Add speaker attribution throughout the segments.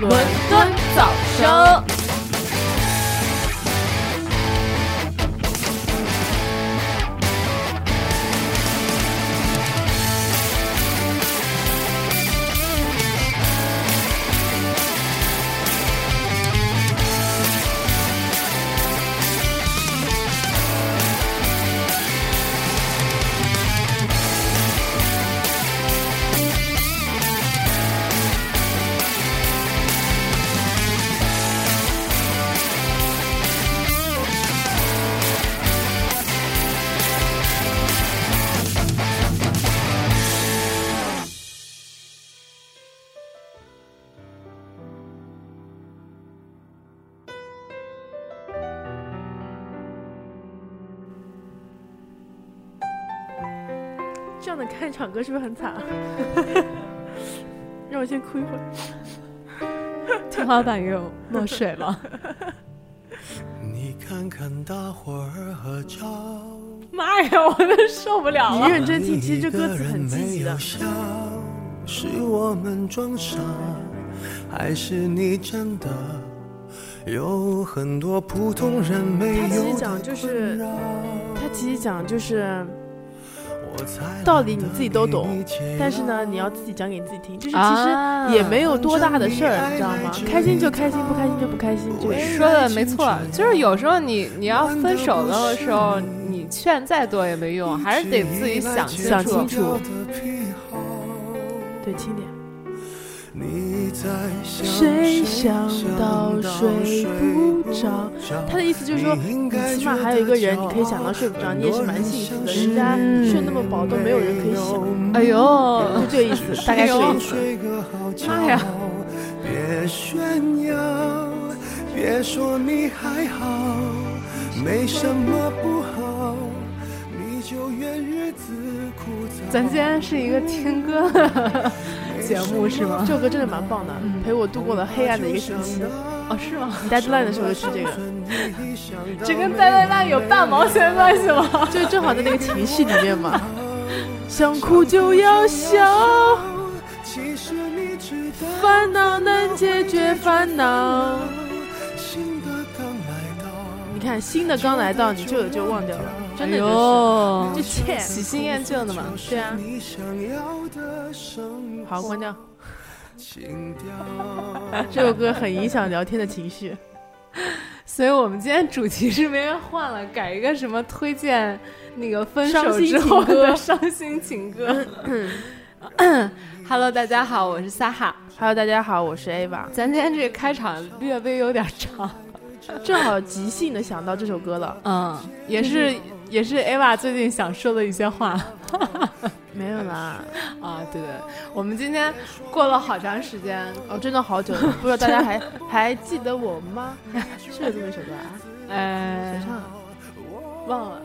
Speaker 1: 伦敦早收。
Speaker 2: 歌是不是很惨？啊 让我先哭一会儿。
Speaker 1: 天花板又漏水了。
Speaker 3: 你看看大伙儿合照，
Speaker 1: 妈呀，我都受不了了你。
Speaker 2: 认真听，其实这歌词很积极的。
Speaker 3: 笑，是我们装傻，还是你真的有很多普通人没有
Speaker 2: 他其实讲就是他其实讲就是道理你自己都懂但是呢，你要自己讲给你自己听，就是其
Speaker 1: 啊
Speaker 2: 实也没有多大的事儿，你知道吗？开心就开心，不开心就不开心，就
Speaker 1: 说的没错，就是有时候你你要分手的时候，你劝再多也没用，还是得自己想清
Speaker 2: 想清。楚对轻点。
Speaker 3: 你在想
Speaker 2: 谁想到睡不着？他的意思就是说，你起码还有一个人，你可以想到睡不着，你也是蛮幸福的。人家睡那么饱都没有人可以想，
Speaker 1: 哎呦，
Speaker 2: 就这个意思，大概是这个意思。
Speaker 1: 妈呀！
Speaker 3: 别炫耀，别说你还好，没什么不好，你就怨日子枯燥。
Speaker 1: 咱今天是一个听歌的节目是吗？
Speaker 2: 这首歌真的蛮棒的，陪我度过了黑暗的一个星期。
Speaker 1: 哦，是吗？
Speaker 2: 你 deadline 的时候就吃这个，
Speaker 1: 这跟呆呆烂有半毛钱关系吗？
Speaker 2: 就正好在那个情绪里面嘛。想哭就要笑，
Speaker 3: 其实你知道，
Speaker 2: 烦恼能解决烦恼。
Speaker 3: 新的刚来到，
Speaker 2: 你看新的刚来到，你旧的就忘掉了，真的
Speaker 1: 哎
Speaker 2: 就是。
Speaker 1: 呦
Speaker 2: 就欠
Speaker 1: 喜新厌旧的嘛。
Speaker 2: 对啊，好，关掉。这首歌很影响聊天的情绪。
Speaker 1: 所以我们今天主题是没人换了，改一个什么推荐那个分手
Speaker 2: 伤心
Speaker 1: 之后的伤心情歌。Hello，大家好，我是撒哈。
Speaker 2: Hello，大家好，我是 Ava。
Speaker 1: 咱今天这个开场略微有点长，
Speaker 2: 正好即兴的想到这首歌了。
Speaker 1: 嗯，也是也是 Ava 最近想说的一些话
Speaker 2: 没有啦，
Speaker 1: 啊。对对，我们今天过了好长时间，
Speaker 2: 哦，真的好久了，不知道大家还 还记得我吗？是有这么一首歌啊？
Speaker 1: 呃
Speaker 2: 谁，唱？
Speaker 1: 忘了。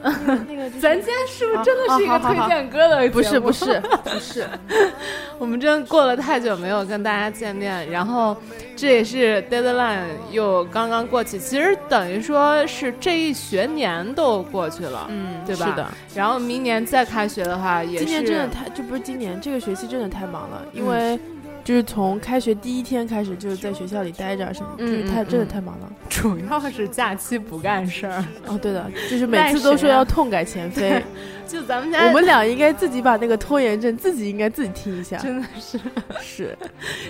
Speaker 2: 那个就是
Speaker 1: 咱今天是不是真的是一个推荐歌的？
Speaker 2: 不是不是不是，
Speaker 1: 我们真过了太久没有跟大家见面，然后这也是 deadline 又刚刚过去，其实等于说是这一学年都过去了，
Speaker 2: 嗯，
Speaker 1: 对吧？
Speaker 2: 是的，
Speaker 1: 然后明年再开学的话，也是
Speaker 2: 今年真的太，就不是今年这个学期真的太忙了，因
Speaker 1: 嗯
Speaker 2: 为就是从开学第一天开始就是在学校里待着什么，就是太真的太忙了。
Speaker 1: 主要是假期不干事儿。
Speaker 2: 哦，对的，就是每次都说要痛改前非，
Speaker 1: 就咱们家
Speaker 2: 我们俩应该自己把那个拖延症自己应该自己听一下。
Speaker 1: 真的是，
Speaker 2: 是，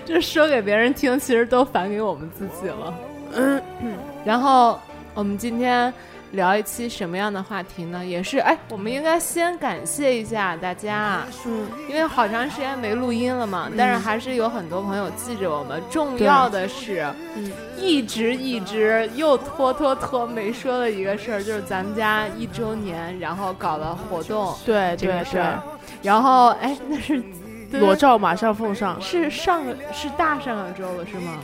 Speaker 1: 就是说给别人听，其实都反给我们自己了。
Speaker 2: 嗯，
Speaker 1: 然后我们今天聊一期什么样的话题呢？也是，哎，我们应该先感谢一下大家，
Speaker 2: 嗯，
Speaker 1: 因为好长时间没录音了嘛，但是还是有很多朋友记着我们。重要的是，
Speaker 2: 嗯，
Speaker 1: 一直一直又拖拖拖没说的一个事儿，就是咱们家一周年，然后搞了活动
Speaker 2: 对对对
Speaker 1: 这个事儿，然后哎，那是。
Speaker 2: 裸照马上奉上。
Speaker 1: 是上个是大上个周了是吗？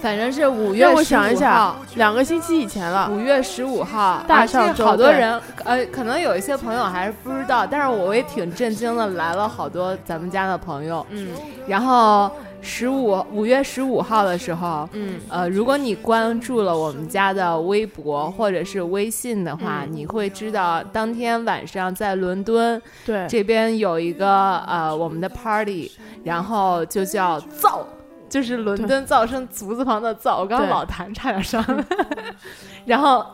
Speaker 1: 反正是五月
Speaker 2: 让我想一下
Speaker 1: 号，
Speaker 2: 两个星期以前了。
Speaker 1: 五月十五号，
Speaker 2: 大上周
Speaker 1: 好多人，呃，可能有一些朋友还是不知道，但是我也挺震惊的，来了好多咱们家的朋友。
Speaker 2: 嗯。
Speaker 1: 然后十五五月十五号的时候，
Speaker 2: 嗯，
Speaker 1: 呃，如果你关注了我们家的微博或者是微信的话，
Speaker 2: 嗯。
Speaker 1: 你会知道当天晚上在伦敦
Speaker 2: 对，
Speaker 1: 这边有一个呃我们的 party，然后就叫造。就是伦敦噪声足字旁的噪，我刚刚老弹差点上来，然后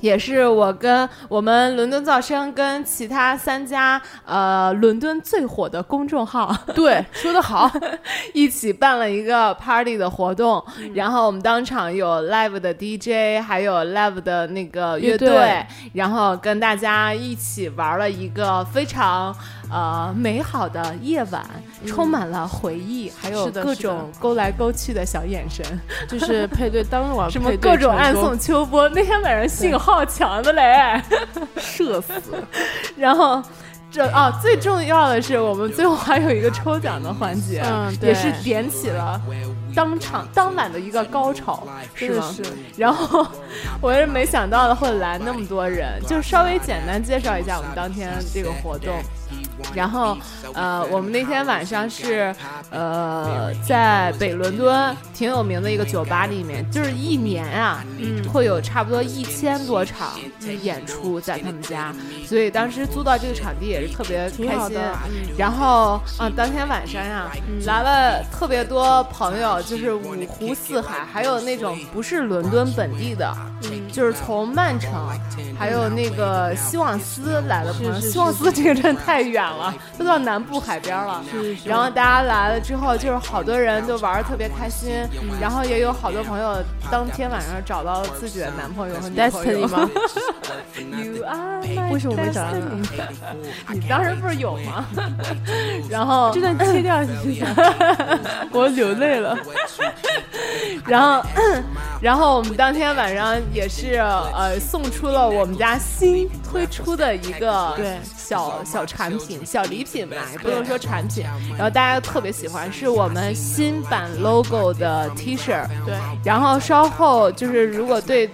Speaker 1: 也是我跟我们伦敦噪声跟其他三家呃伦敦最火的公众号
Speaker 2: 对，说的好。
Speaker 1: 一起办了一个 party 的活动，
Speaker 2: 嗯。
Speaker 1: 然后我们当场有 live 的 DJ，还有 live 的那个乐
Speaker 2: 乐队
Speaker 1: 然后跟大家一起玩了一个非常呃美好的夜晚，充满了回忆，还有各种勾来勾去的小眼神，
Speaker 2: 就是配对当晚
Speaker 1: 什么各种暗送秋波。那天晚上信号强的嘞，
Speaker 2: 社死。
Speaker 1: 然后。这啊，最重要的是，我们最后还有一个抽奖的环节，
Speaker 2: 嗯
Speaker 1: 也是点起了当场当晚的一个高潮，是吗？
Speaker 2: 是
Speaker 1: 然后我是没想到的会来那么多人，就稍微简单介绍一下我们当天这个活动。然后，呃，我们那天晚上是，呃，在北伦敦挺有名的一个酒吧里面，就是一年啊，
Speaker 2: 嗯
Speaker 1: 会有差不多一千多场演出在他们家，所以当时租到这个场地也是特别开心。然后啊，当天晚上呀，来了特别多朋友，就是五湖四海，还有那种不是伦敦本地的，
Speaker 2: 嗯
Speaker 1: 就是从曼城，还有那个希望斯来的朋友。
Speaker 2: 是是
Speaker 1: 希望斯这个真的太远了，都到南部海边了。
Speaker 2: 是是
Speaker 1: 然后大家来了之后，就是好多人都玩的特别开心，然后也有好多朋友当天晚上找到了自己的男朋友和女朋友
Speaker 2: Destiny 吗
Speaker 1: ？You are
Speaker 2: 为什么没找到呢
Speaker 1: 你当时不是有吗？然后
Speaker 2: 这段切掉一下，我流泪了。
Speaker 1: 然后，然后我们当天晚上也是呃送出了我们家新推出的一个
Speaker 2: 对
Speaker 1: 小小产品、小礼品吧，也不能说产品。然后大家特别喜欢，是我们新版 logo 的 T 恤。
Speaker 2: 对，
Speaker 1: 然后稍后就是如果对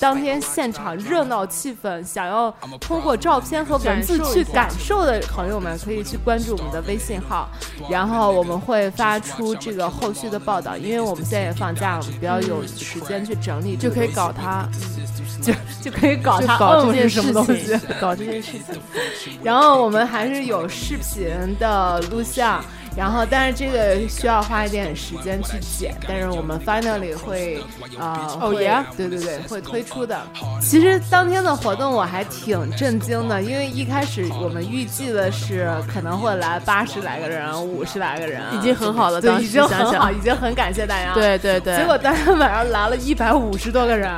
Speaker 1: 当天现场热闹气氛想要通过照片和文字去感受的朋友们，可以去关注我们的微信号，然后我们会发出这个后续的报道。因为我们现在也放假了，比较有时间去整理，
Speaker 2: 就可以搞它，
Speaker 1: 就就可以搞
Speaker 2: 就
Speaker 1: 它
Speaker 2: 搞这件
Speaker 1: 嗯是什么
Speaker 2: 事
Speaker 1: 东西
Speaker 2: 情。搞这件事情。
Speaker 1: 然后我们还是有视频的录像，然后但是这个需要花一点时间去剪，但是我们 finally 会呃
Speaker 2: 哦
Speaker 1: 会
Speaker 2: yeah？
Speaker 1: 对对对会推出的。其实当天的活动我还挺震惊的，因为一开始我们预计的是可能会来八十来个人、五十来个人，
Speaker 2: 已经很好了，
Speaker 1: 对，已经很好，
Speaker 2: 想想，
Speaker 1: 已经很感谢大家。。
Speaker 2: 对对对，
Speaker 1: 结果当天晚上来了一百五十多个人，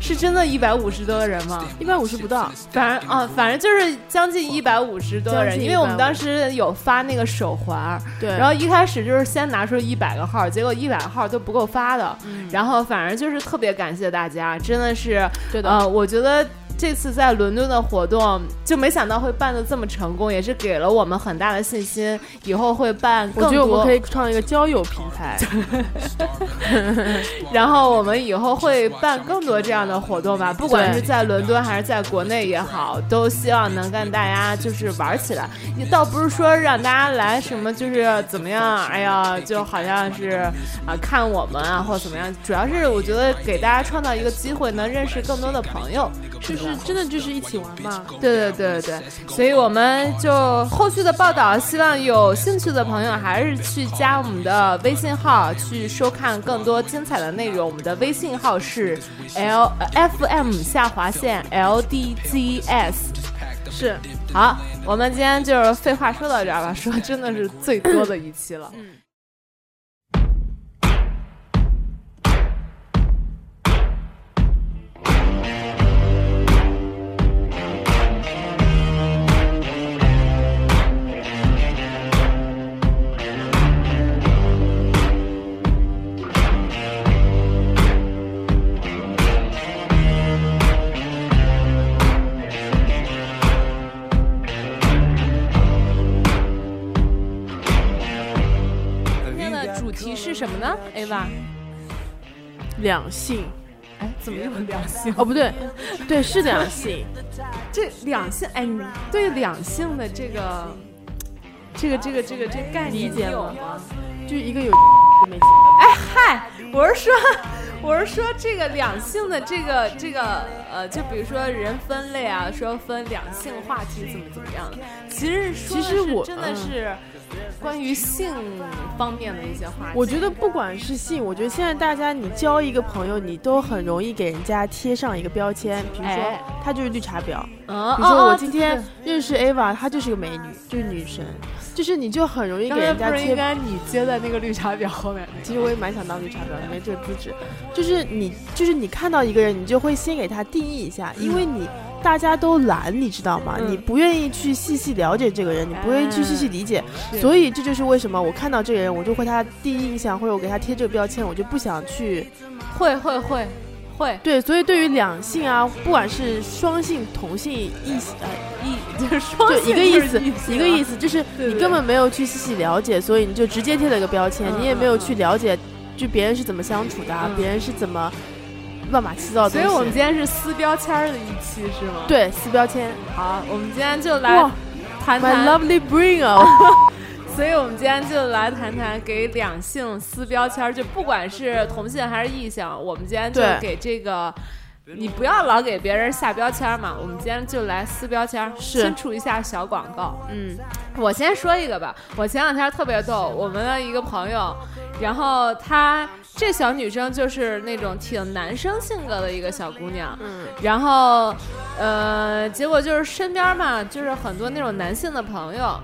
Speaker 1: 是真的一百五十多个人吗？
Speaker 2: 一百五十不到，
Speaker 1: 反正啊，反正就是将近一百五十多个人，因为我们当时有发那个手环，
Speaker 2: 对，
Speaker 1: 然后一开始就是先拿出一百个号，结果一百个号都不够发的，
Speaker 2: 嗯。
Speaker 1: 然后反正就是特别感谢大家，真的是，
Speaker 2: 对的，
Speaker 1: 呃，我觉得。这次在伦敦的活动，就没想到会办得这么成功，也是给了我们很大的信心，以后会办更多。
Speaker 2: 我觉得我们可以创一个交友平台，
Speaker 1: 然后我们以后会办更多这样的活动吧，不管是在伦敦还是在国内也好，都希望能跟大家就是玩起来。也倒不是说让大家来什么就是怎么样，哎呀，就好像是啊、看我们啊或者怎么样，主要是我觉得给大家创造一个机会，能认识更多的朋友。
Speaker 2: 就是真的就是一起玩嘛。
Speaker 1: 对对对对对，所以我们就后续的报道，希望有兴趣的朋友还是去加我们的微信号，去收看更多精彩的内容。我们的微信号是 L 呃 F M 下划线 L D G S。
Speaker 2: 是，
Speaker 1: 好，我们今天就是废话说到这儿吧，说真的是最多的一期了。题什么呢？Ava，
Speaker 2: 两性。
Speaker 1: 哎，怎么又两性？
Speaker 2: 哦，不对，对，是两性。
Speaker 1: 这两性，哎，你对两性的这个、这个、这个、这个、这概念
Speaker 2: 理解
Speaker 1: 有
Speaker 2: 吗？就一个有 没
Speaker 1: 哎嗨，我是说，我是说这个两性的这个这个呃，就比如说人分类啊，说分两性话题怎么怎么样的，其实说的是
Speaker 2: 其实我
Speaker 1: 真的是关于性方面的一些话题。
Speaker 2: 我觉得不管是性，我觉得现在大家你交一个朋友，你都很容易给人家贴上一个标签，比如说
Speaker 1: 哎
Speaker 2: 她就是绿茶婊。
Speaker 1: 嗯，
Speaker 2: 比如说
Speaker 1: 哦
Speaker 2: 我今天认识 Ava，她就是个美女，就是女神，就是你就很容易给人家贴。
Speaker 1: 该你接在那个绿茶婊后面？
Speaker 2: 其实我也蛮想当绿茶婊因为这个资质。就是你，就是你看到一个人，你就会先给他定义一下，因为你大家都懒，你知道吗？
Speaker 1: 嗯。
Speaker 2: 你不愿意去细细了解这个人，你不愿意去细细理解，
Speaker 1: 是。
Speaker 2: 所以这就是为什么我看到这个人，我就会他第一印象，或者我给他贴这个标签，我就不想去。
Speaker 1: 会会会会。
Speaker 2: 对，所以对于两性啊，不管是双性、同性、异性，呃，
Speaker 1: 一 就是双
Speaker 2: 一个意思，一个
Speaker 1: 啊
Speaker 2: 意思就是你根本没有去细细了解，所以你就直接贴了一个标签，
Speaker 1: 嗯
Speaker 2: 你也没有
Speaker 1: 嗯
Speaker 2: 去了解，就别人是怎么相处的啊，
Speaker 1: 嗯。
Speaker 2: 别人是怎么乱码七糟的东西。
Speaker 1: 所以我们今天是撕标签儿的一期是吗？，
Speaker 2: 对撕标签
Speaker 1: 好，我们今天就来
Speaker 2: 谈
Speaker 1: 谈
Speaker 2: ，My
Speaker 1: 谈
Speaker 2: lovely brain 哦，
Speaker 1: 所以，我们今天就来谈谈给两性撕标签儿，就不管是同性还是异性，我们今天就给这个，你不要老给别人下标签儿嘛。我们今天就来撕标签先出一下小广告。
Speaker 2: 嗯，
Speaker 1: 我先说一个吧，我前两天特别逗，我们的一个朋友，然后她这小女生就是那种挺男生性格的一个小姑娘，
Speaker 2: 嗯，
Speaker 1: 然后，呃，结果就是身边嘛，就是很多那种男性的朋友，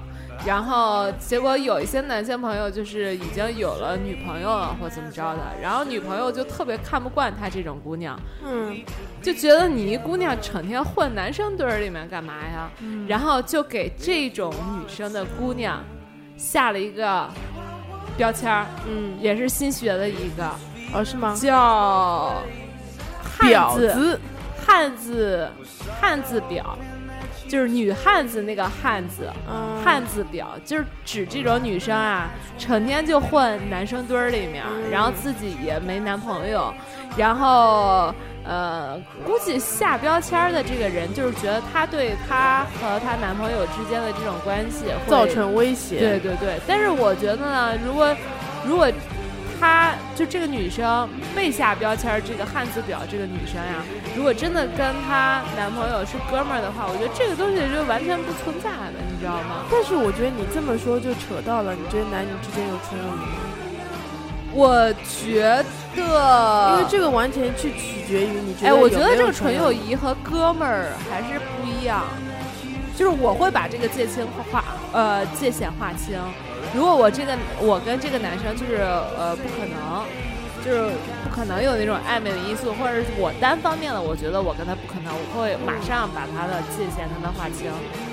Speaker 1: 然后结果有一些男性朋友就是已经有了女朋友了或怎么着的，然后女朋友就特别看不惯她这种姑娘，
Speaker 2: 嗯，
Speaker 1: 就觉得你一姑娘整天混男生堆儿里面干嘛呀？然后就给这种女生的姑娘下了一个标签儿，
Speaker 2: 嗯，
Speaker 1: 也是新学的一个，
Speaker 2: 哦，是吗？
Speaker 1: 叫汉
Speaker 2: 子，
Speaker 1: 汉字，汉字婊，就是女汉子那个汉字，
Speaker 2: 嗯，
Speaker 1: 汉字婊就是指这种女生啊，成天就混男生堆儿里面，然后自己也没男朋友，然后呃，估计下标签的这个人就是觉得她对她和她男朋友之间的这种关系会
Speaker 2: 造成威胁，
Speaker 1: 对对对，但是我觉得呢，如果如果她就这个女生被下标签，这个汉字表这个女生呀，如果真的跟她男朋友是哥们儿的话，我觉得这个东西就完全不存在的，你知道吗？
Speaker 2: 但是我觉得你这么说就扯到了，你觉得男女之间有纯友谊吗？
Speaker 1: 我觉得，
Speaker 2: 因为这个完全去取决于你觉得
Speaker 1: 哎，我觉得这个纯友
Speaker 2: 谊。
Speaker 1: 和哥们儿还是不一样，就是我会把这个界限划呃界限划清。如果我这个我跟这个男生就是呃不可能，就是不可能有那种暧昧的因素，或者是我单方面的，我觉得我跟他不可能，我会马上把他的界限跟他划清，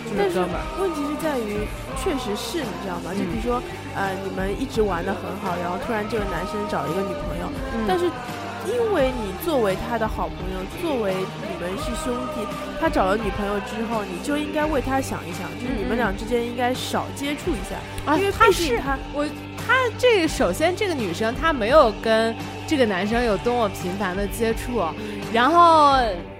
Speaker 1: 就
Speaker 2: 但是
Speaker 1: 是哥们儿。
Speaker 2: 问题是在于，确实是你知道吗？就比如说，呃，你们一直玩的很好，然后突然这个男生找一个女朋友，但是因为你作为他的好朋友，作为你们是兄弟，他找了女朋友之后，你就应该为他想一想，就是你们俩之间应该少接触一下，
Speaker 1: 啊
Speaker 2: 因为
Speaker 1: 他是
Speaker 2: 他
Speaker 1: 我，他这首先这个女生她没有跟这个男生有多么频繁的接触，然后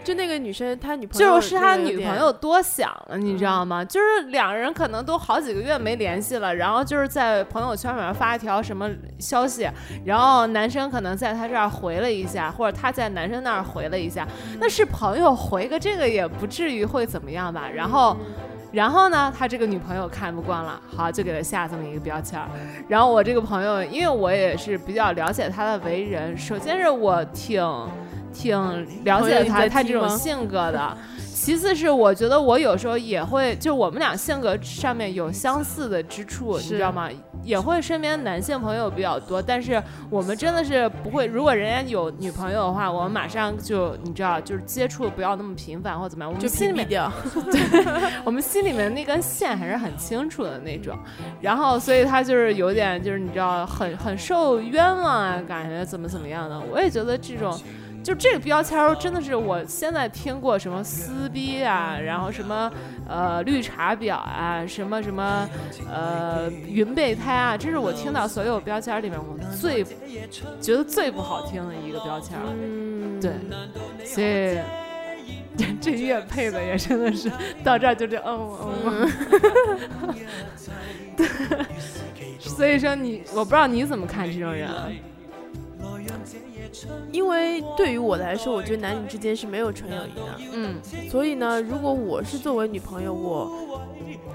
Speaker 2: 就那个女生，他女朋友
Speaker 1: 就是他
Speaker 2: 那个有点
Speaker 1: 女朋友多想了，你知道吗？就是两人可能都好几个月没联系了，然后就是在朋友圈里面发一条什么消息，然后男生可能在他这儿回了一下，或者他在男生那儿回了一下，那是朋友回个这个也不至于会怎么样吧？然后。然后呢，他这个女朋友看不惯了，好就给他下这么一个标签儿。然后我这个朋友，因为我也是比较了解他的为人，首先是我挺挺了解他他这种性格的。其次是我觉得我有时候也会，就我们俩性格上面有相似的之处，你知道吗？也会身边男性朋友比较多，但是我们真的是不会，如果人家有女朋友的话，我们马上就你知道，就是接触不要那么频繁或怎么样，我们
Speaker 2: 就
Speaker 1: 心里面
Speaker 2: 屏蔽掉。
Speaker 1: 我们心里面那根线还是很清楚的那种，然后所以他就是有点就是你知道很很受冤枉啊，感觉怎么怎么样的，我也觉得这种就这个标签儿真的是我现在听过什么撕逼啊，然后什么呃绿茶婊啊，什么什么呃云备胎啊，这是我听到所有标签儿里面我最觉得最不好听的一个标签儿。
Speaker 2: 嗯，
Speaker 1: 对，所以 这乐配的也真的是到这儿就这嗯嗯嗯，对，所以说你我不知道你怎么看这种人啊，
Speaker 2: 因为对于我来说，我觉得男女之间是没有纯友谊的。
Speaker 1: 嗯
Speaker 2: 所以呢，如果我是作为女朋友，我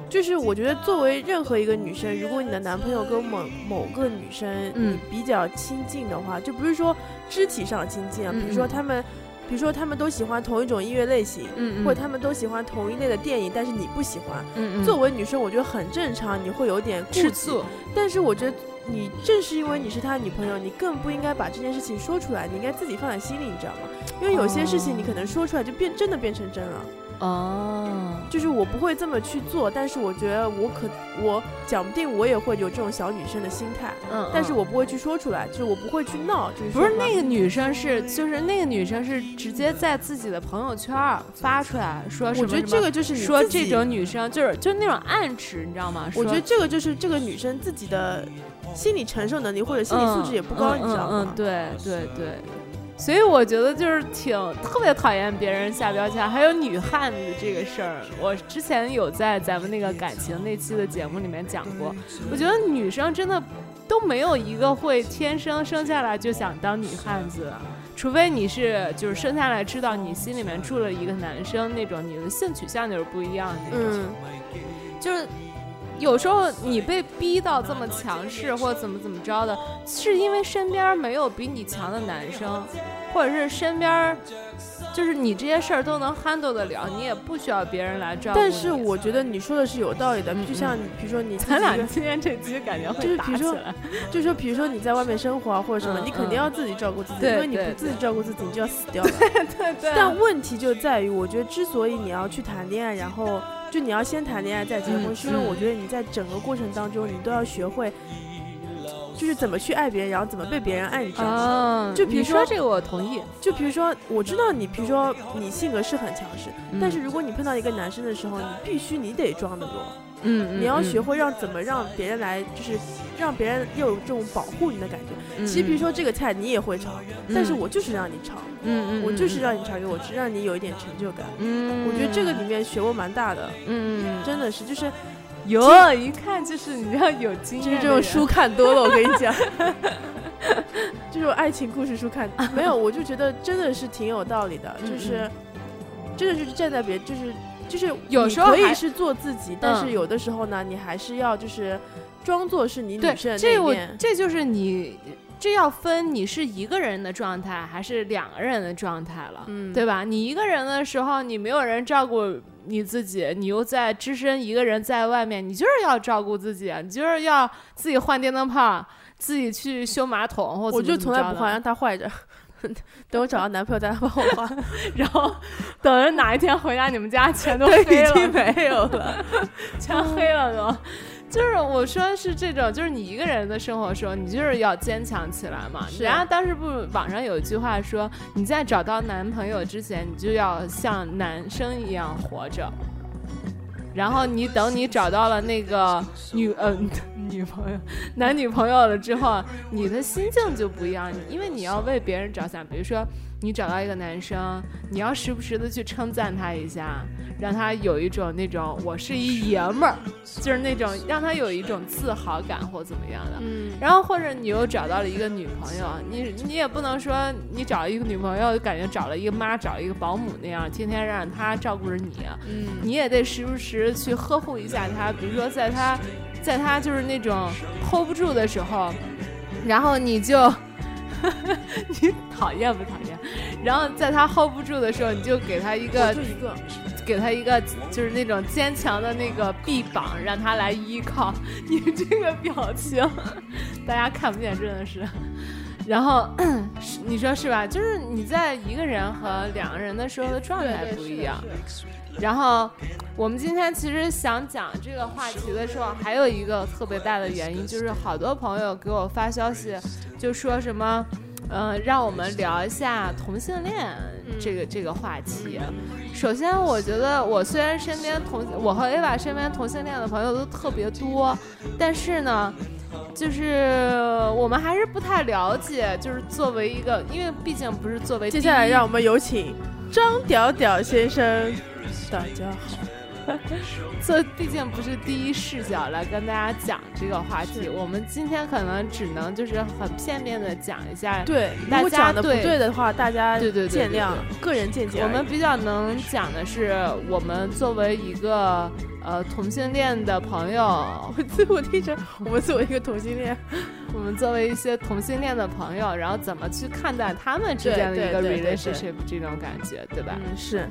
Speaker 2: 就是我觉得作为任何一个女生，如果你的男朋友跟某某个女生
Speaker 1: 嗯
Speaker 2: 比较亲近的话，就不是说肢体上的亲近啊，
Speaker 1: 嗯
Speaker 2: 比如说
Speaker 1: 嗯
Speaker 2: 他们，比如说他们都喜欢同一种音乐类型，
Speaker 1: 嗯，
Speaker 2: 或者他们都喜欢同一类的电影，但是你不喜欢。
Speaker 1: 嗯嗯
Speaker 2: 作为女生，我觉得很正常，你会有点。
Speaker 1: 吃醋，
Speaker 2: 但是我觉得你正是因为你是他女朋友，你更不应该把这件事情说出来，你应该自己放在心里，你知道吗？因为有些事情你可能说出来就变真的变成真了。
Speaker 1: 哦，
Speaker 2: 就是我不会这么去做，但是我觉得我可我讲不定我也会有这种小女生的心态，
Speaker 1: 嗯，
Speaker 2: 但是
Speaker 1: 嗯
Speaker 2: 我不会去说出来，就是我不会去闹，就是
Speaker 1: 不是那个女生是，就是那个女生是直接在自己的朋友圈发出来说
Speaker 2: 我觉得这个就是你
Speaker 1: 说这种女生就是就是那种暗指，你知道吗？
Speaker 2: 我觉得这个就是这个女生自己的心理承受能力或者心理素质也不高，
Speaker 1: 嗯
Speaker 2: 你知道吗？
Speaker 1: 嗯嗯，对对对。所以我觉得就是挺特别讨厌别人下标签，还有女汉子这个事儿。我之前有在咱们那个感情那期的节目里面讲过，我觉得女生真的都没有一个会天生生下来就想当女汉子，除非你是就是生下来知道你心里面住了一个男生那种，你的性取向就是不一样的那种。
Speaker 2: 嗯，
Speaker 1: 就是有时候你被逼到这么强势或者怎么怎么着的，是因为身边没有比你强的男生，或者是身边就是你这些事儿都能 handle 得了，你也不需要别人来照顾。
Speaker 2: 但是我觉得你说的是有道理的，
Speaker 1: 嗯
Speaker 2: 就像你比如说你
Speaker 1: 咱俩今天这期感觉
Speaker 2: 就是
Speaker 1: 会打
Speaker 2: 比如说
Speaker 1: 起来。
Speaker 2: 就是说，比如说你在外面生活啊，或者什么，
Speaker 1: 嗯
Speaker 2: 你肯定要自己照顾自己，
Speaker 1: 对
Speaker 2: 因为你不自己照顾自己，你就要死掉了。
Speaker 1: 对对
Speaker 2: 但问题就在于，我觉得之所以你要去谈恋爱，然后就你要先谈恋爱再结婚，
Speaker 1: 嗯
Speaker 2: 是因为
Speaker 1: 嗯
Speaker 2: 我觉得你在整个过程当中，你都要学会，就是怎么去爱别人，然后怎么被别人爱，你这样子？
Speaker 1: 啊，
Speaker 2: 就比如说
Speaker 1: 这个我同意，
Speaker 2: 就比如说，我知道你，比如说你性格是很强势，
Speaker 1: 嗯
Speaker 2: 但是如果你碰到一个男生的时候，你必须你得装的弱，
Speaker 1: 嗯，
Speaker 2: 你要学
Speaker 1: 会。
Speaker 2: 让怎么让别人来，就是让别人又有这种保护你的感觉。
Speaker 1: 嗯
Speaker 2: 其实比如说这个菜你也会炒，但是我就是让你炒，
Speaker 1: 嗯，
Speaker 2: 我就是
Speaker 1: 嗯
Speaker 2: 让你炒给我吃，让你有一点成就感。
Speaker 1: 嗯，
Speaker 2: 我觉得这个里面学问蛮大的，
Speaker 1: 嗯，
Speaker 2: 真的是就是
Speaker 1: 有一看就是你要有经验，
Speaker 2: 就是这种书看多了，我跟你讲，这种爱情故事书看没有，我就觉得真的是挺有道理的，
Speaker 1: 嗯
Speaker 2: 就是真的是站在别就是就是
Speaker 1: 有时候
Speaker 2: 可以是做自己，但是
Speaker 1: 嗯
Speaker 2: 有的时候呢，你还是要就是装作是你女生
Speaker 1: 这我
Speaker 2: 一面。
Speaker 1: 这就是你。这要分你是一个人的状态还是两个人的状态了，
Speaker 2: 嗯
Speaker 1: 对吧？你一个人的时候，你没有人照顾你自己，你又在只身一个人在外面，你就是要照顾自己，啊你就是要自己换电灯泡，自己去修马桶或
Speaker 2: 我就从来不换，让他坏着。等我找到男朋友再帮我换，
Speaker 1: 然后等着哪一天回家，你们家全都，黑了，
Speaker 2: 已经没有了。
Speaker 1: 全黑了都。就是我说是这种，就是你一个人的生活的时候，你就是要坚强起来嘛。
Speaker 2: 是
Speaker 1: 人家当时不网上有一句话说，你在找到男朋友之前，你就要像男生一样活着。然后你等你找到了那个女呃 女朋友男女朋友了之后，你的心境就不一样，因为你要为别人着想。比如说你找到一个男生，你要时不时的去称赞他一下，让他有一种那种我是一爷们儿，就是那种让他有一种自豪感或怎么样的。
Speaker 2: 嗯，
Speaker 1: 然后或者你又找到了一个女朋友，你你也不能说你找一个女朋友，感觉找了一个妈，找一个保姆那样，天天让她照顾着你，
Speaker 2: 嗯，
Speaker 1: 你也得时不时去呵护一下她。比如说在她，在她就是那种 hold 不住的时候，然后你就。你讨厌不讨厌？然后在他 hold 不住的时候，你就给他一个
Speaker 2: 就一个，
Speaker 1: 给他一个就是那种坚强的那个臂膀，让他来依靠。你这个表情，大家看不见，真的是。然后 你说是吧？就是你在一个人和两个人的时候的状态不一样。然后我们今天其实想讲这个话题的时候，还有一个特别大的原因，就是好多朋友给我发消息，就说什么。嗯，让我们聊一下同性恋这个这个话题。首先，我觉得我虽然身边同我和 Ava 身边同性恋的朋友都特别多，但是呢，就是我们还是不太了解。就是作为一个，因为毕竟不是作为
Speaker 2: 接下来让我们有请张屌屌先生，大家好。
Speaker 1: 这毕竟不是第一视角来跟大家讲这个话题，我们今天可能只能就是很片面的讲一下。
Speaker 2: 对，大家讲的不对的话，大家
Speaker 1: 对对
Speaker 2: 见谅，个人见解。
Speaker 1: 我们比较能讲的是，我们作为一个呃同性恋的朋友，
Speaker 2: 我我听着，我们作为一个同性恋，
Speaker 1: 我们作为一些同性恋的朋友，然后怎么去看待他们之间的一个 relationship 这种感觉，对吧？
Speaker 2: 嗯，是。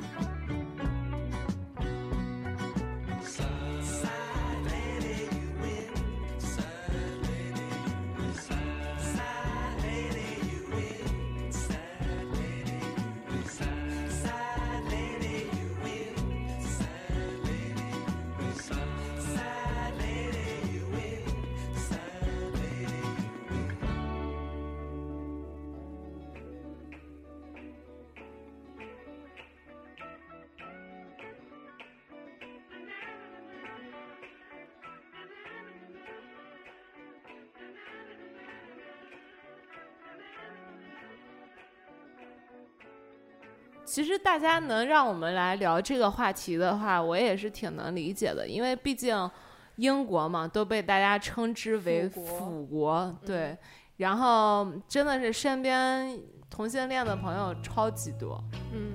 Speaker 1: 其实大家能让我们来聊这个话题的话，我也是挺能理解的，因为毕竟英国嘛都被大家称之为“腐国”，对。然后真的是身边同性恋的朋友超级多。
Speaker 2: 嗯，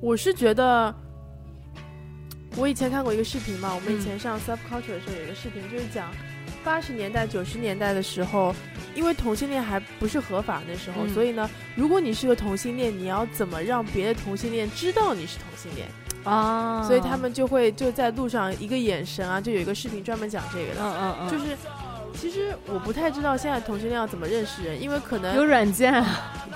Speaker 2: 我是觉得，我以前看过一个视频嘛，我们以前上 Self Culture 的时候有一个视频，就是讲。八十年代、九十年代的时候，因为同性恋还不是合法那时候，所以呢，如果你是个同性恋，你要怎么让别的同性恋知道你是同性恋
Speaker 1: 啊？
Speaker 2: 所以他们就会就在路上一个眼神啊，就有一个视频专门讲这个的。
Speaker 1: 嗯嗯嗯。
Speaker 2: 就是，其实我不太知道现在同性恋要怎么认识人，因为可能
Speaker 1: 有软件。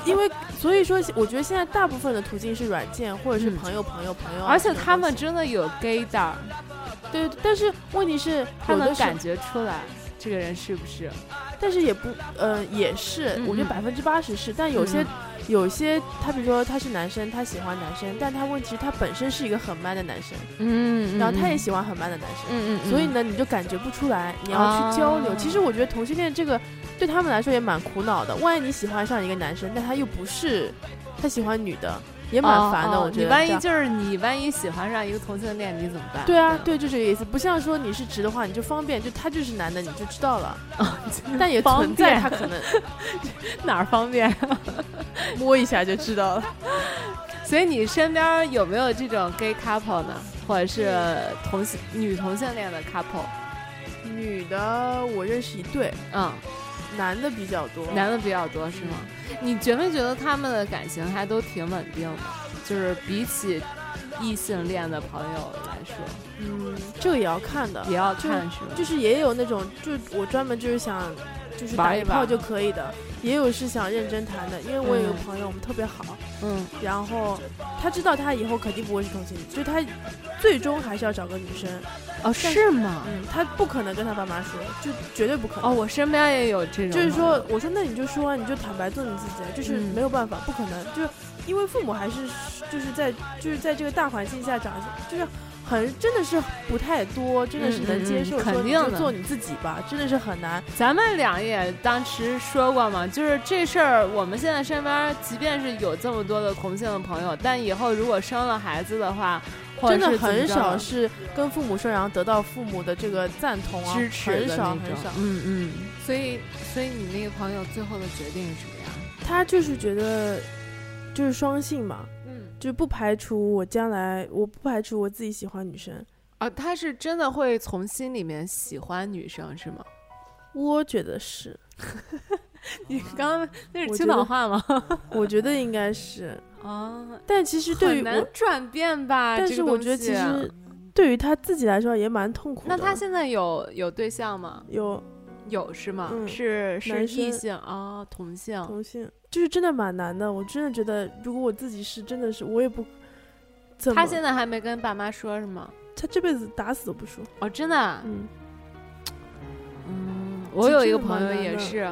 Speaker 2: 因为所以说，我觉得现在大部分的途径是软件或者是朋友、朋友、朋友。
Speaker 1: 而且他们真的有 gay 的。
Speaker 2: 对，但是问题是，
Speaker 1: 他能感觉出来。这个人是不是？
Speaker 2: 但是也不，呃，也是，我觉得百分之八十是。但有些，有些，他比如说他是男生，他喜欢男生，但他问题是他本身是一个很 man 的男生，
Speaker 1: 嗯，
Speaker 2: 然后他也喜欢很 man 的男生，
Speaker 1: 嗯
Speaker 2: 嗯，所以呢，你就感觉不出来，你要去交流。其实我觉得同性恋这个对他们来说也蛮苦恼的。万一你喜欢上一个男生，但他又不是，他喜欢女的。也蛮烦的，我觉得。
Speaker 1: 你万一就是你万一喜欢上一个同性恋，你怎么办？
Speaker 2: 对啊，对，就这个意思。不像说你是直的话，你就方便，就他就是男的，你就知道了。但也存在他可能
Speaker 1: 哪儿方便，
Speaker 2: 摸一下就知道了。
Speaker 1: 所以你身边有没有这种 gay couple 呢？或者是同性女同性恋的 couple？
Speaker 2: 女的我认识一对，
Speaker 1: 嗯。
Speaker 2: 男的比较多，
Speaker 1: 男的比较多是吗？你觉没觉得他们的感情还都挺稳定的？就是比起异性恋的朋友来说，
Speaker 2: 嗯，这个也要看的，
Speaker 1: 也要看是
Speaker 2: 吗？就是也有那种，就我专门就是想，就是打一炮就可以的，也有是想认真谈的。因为我有个朋友，我们特别好，
Speaker 1: 嗯，
Speaker 2: 然后他知道他以后肯定不会是同性恋，就他最终还是要找个女生。
Speaker 1: 哦，是吗？
Speaker 2: 嗯，他不可能跟他爸妈说，就绝对不可能。
Speaker 1: 哦，我身边也有这种。
Speaker 2: 就是说，我说那你就说，你就坦白做你自己，就是没有办法，不可能，就是因为父母还是就是在就是在这个大环境下长，就是很真的是不太多，真的是能接受
Speaker 1: 肯定的
Speaker 2: 做你自己吧，真的是很难。
Speaker 1: 咱们俩也当时说过嘛，就是这事儿，我们现在身边即便是有这么多的同性的朋友，但以后如果生了孩子的话。
Speaker 2: 真的很少是跟父母说，然后得到父母的这个赞同啊，
Speaker 1: 支持
Speaker 2: 很少很少。
Speaker 1: 嗯嗯。所以，所以你那个朋友最后的决定是什么呀？
Speaker 2: 他就是觉得，就是双性嘛，
Speaker 1: 嗯，
Speaker 2: 就不排除我将来，我不排除我自己喜欢女生。
Speaker 1: 啊，他是真的会从心里面喜欢女生是吗？
Speaker 2: 我觉得是。
Speaker 1: 你刚刚那是青岛话吗？
Speaker 2: 我觉得应该是。
Speaker 1: 啊，
Speaker 2: 但其实对于
Speaker 1: 难转变吧。
Speaker 2: 但是我觉得其实对于他自己来说也蛮痛苦的。
Speaker 1: 那他现在有有对象吗？
Speaker 2: 有，
Speaker 1: 有是吗？是是异性啊，同性。
Speaker 2: 同性就是真的蛮难的。我真的觉得，如果我自己是，真的是我也不。
Speaker 1: 他现在还没跟爸妈说，是吗？
Speaker 2: 他这辈子打死都不说。
Speaker 1: 哦，真的。
Speaker 2: 嗯。
Speaker 1: 嗯，我有一个朋友也是。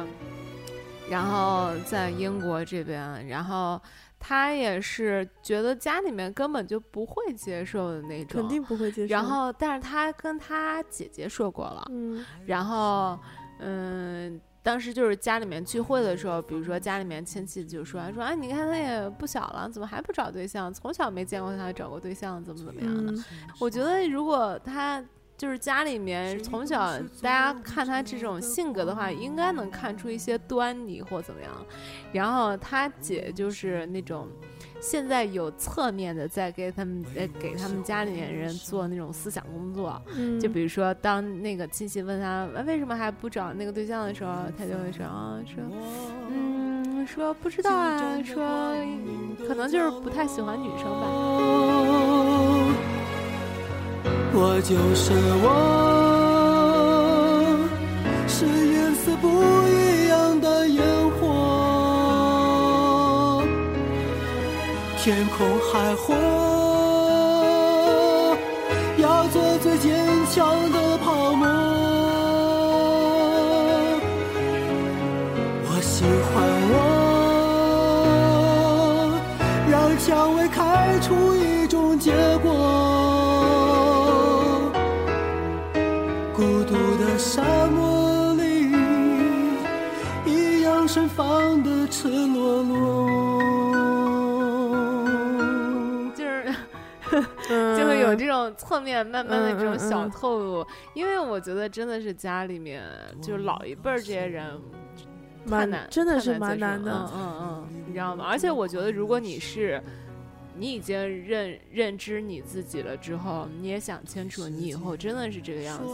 Speaker 1: 然后在英国这边，然后他也是觉得家里面根本就不会接受的那种，
Speaker 2: 肯定不会接受。
Speaker 1: 然后，但是他跟他姐姐说过了，
Speaker 2: 嗯
Speaker 1: 然后，嗯，当时就是家里面聚会的时候，比如说家里面亲戚就说说，啊，你看他也不小了，怎么还不找对象？从小没见过他找过对象，怎么怎么样的？
Speaker 2: 嗯
Speaker 1: 我觉得如果他就是家里面从小大家看他这种性格的话，应该能看出一些端倪或怎么样。然后他姐就是那种。现在有侧面的在给他们呃给他们家里面人做那种思想工作，
Speaker 2: 嗯，
Speaker 1: 就比如说，当那个亲戚问他呃为什么还不找那个对象的时候，他就会说啊，说，嗯，说不知道啊，说可能就是不太喜欢女生吧。
Speaker 3: 我就是我，是颜色不一样的烟火，天空海阔，放的赤裸裸。
Speaker 1: 就是
Speaker 2: 嗯
Speaker 1: 就会有这种侧面慢慢的这种小透露，因为我觉得真的是家里面就是老一辈儿这些人太
Speaker 2: 蛮
Speaker 1: 难，
Speaker 2: 真的是蛮难的
Speaker 1: 嗯嗯嗯，你知道吗？而且我觉得如果你是。你已经认认知你自己了之后，你也想清楚，你以后真的是这个样子，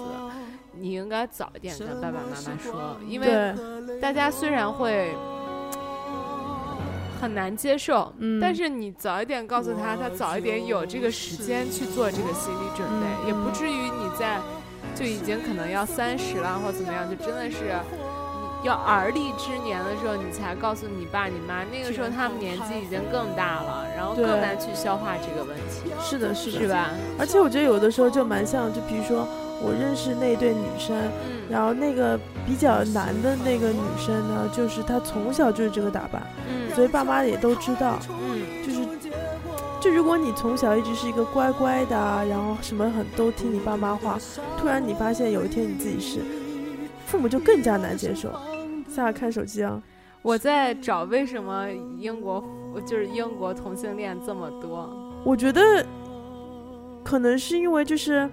Speaker 1: 你应该早一点跟爸爸妈妈说，因为，大家虽然会很难接受，
Speaker 2: 嗯
Speaker 1: 但是你早一点告诉他，他早一点有这个时间去做这个心理准备，
Speaker 2: 嗯
Speaker 1: 也不至于你在就已经可能要三十了或怎么样，就真的是。要而立之年的时候，你才告诉你爸你妈，那个时候他们年纪已经更大了，然后更难去消化这个问题，
Speaker 2: 是的，是的，
Speaker 1: 是？吧？
Speaker 2: 而且我觉得有的时候就蛮像，就比如说我认识那对女生，
Speaker 1: 嗯，
Speaker 2: 然后那个比较难的那个女生呢，就是她从小就是这个打扮，
Speaker 1: 嗯
Speaker 2: 所以爸妈也都知道。
Speaker 1: 嗯
Speaker 2: 就是，就如果你从小一直是一个乖乖的啊，然后什么很都听你爸妈话，突然你发现有一天你自己是，父母就更加难接受。夏夏看手机啊，
Speaker 1: 我在找为什么英国就是英国同性恋这么多，
Speaker 2: 我觉得可能是因为就是。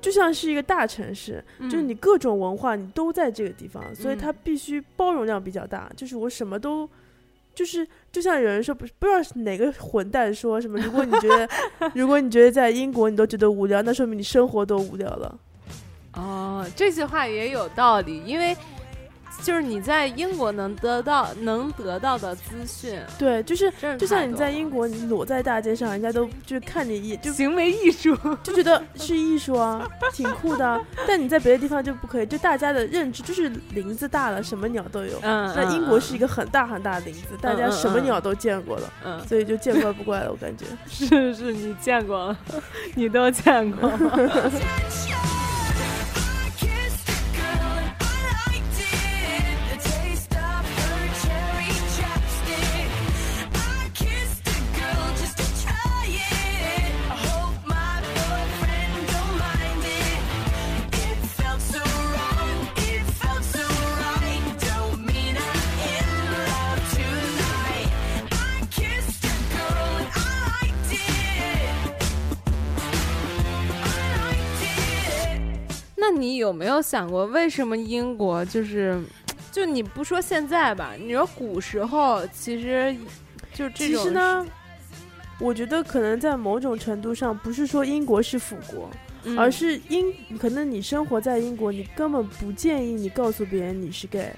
Speaker 2: 就像是一个大城市，就是
Speaker 1: 嗯
Speaker 2: 你各种文化你都在这个地方，所以
Speaker 1: 嗯
Speaker 2: 它必须包容量比较大。就是我什么都，就是就像有人说，不是不知道是哪个混蛋说什么，如果你觉得 如果你觉得在英国你都觉得无聊，那说明你生活都无聊了。
Speaker 1: 哦，这句话也有道理，因为就是你在英国能得到能得到的资讯，
Speaker 2: 对，就是就像你在英国，你裸在大街上，人家都就看你一眼，就
Speaker 1: 行为艺术，
Speaker 2: 就觉得是艺术啊，挺酷的啊。但你在别的地方就不可以，就大家的认知就是林子大了，什么鸟都有。
Speaker 1: 嗯，
Speaker 2: 那英国是一个很大很大的林子，大家什么鸟都见过了，
Speaker 1: 嗯，
Speaker 2: 所以就见怪不怪了，我感觉。
Speaker 1: 是是，你见过了，你都见过。没有想过，为什么英国就是，就你不说现在吧，你说古时候，其实就这
Speaker 2: 其
Speaker 1: 种
Speaker 2: 实呢，我觉得可能在某种程度上，不是说英国是腐国，
Speaker 1: 嗯
Speaker 2: 而是英可能你生活在英国，你根本不建议你告诉别人你是 gay。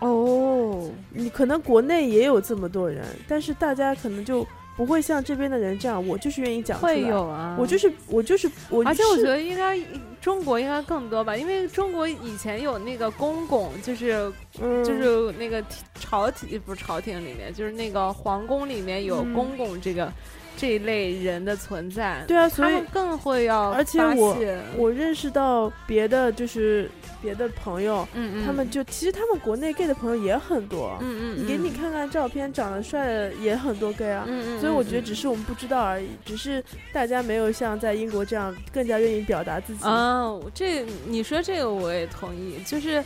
Speaker 1: 哦，
Speaker 2: 你可能国内也有这么多人，但是大家可能就不会像这边的人这样，我就是愿意讲出来。
Speaker 1: 会有啊，
Speaker 2: 我就是我就是我，
Speaker 1: 而且我觉得应该中国应该更多吧，因为中国以前有那个公公，就是
Speaker 2: 嗯。
Speaker 1: 就是那个朝廷不是朝廷里面，就是那个皇宫里面有
Speaker 2: 嗯。
Speaker 1: 公公这个、这一类人的存在，
Speaker 2: 对啊，所以
Speaker 1: 更会要
Speaker 2: 而且
Speaker 1: 发
Speaker 2: 我
Speaker 1: 泄。
Speaker 2: 我认识到别的就是别的朋友，
Speaker 1: 嗯嗯，
Speaker 2: 他们就其实他们国内 gay 的朋友也很多，
Speaker 1: 嗯嗯，
Speaker 2: 你给你看看照片，长得帅的也很多 gay 啊。
Speaker 1: 嗯，嗯嗯，
Speaker 2: 所以我觉得
Speaker 1: 嗯
Speaker 2: 只是我们不知道而已，只是大家没有像在英国这样更加愿意表达自己。
Speaker 1: 啊，这你说这个我也同意，就是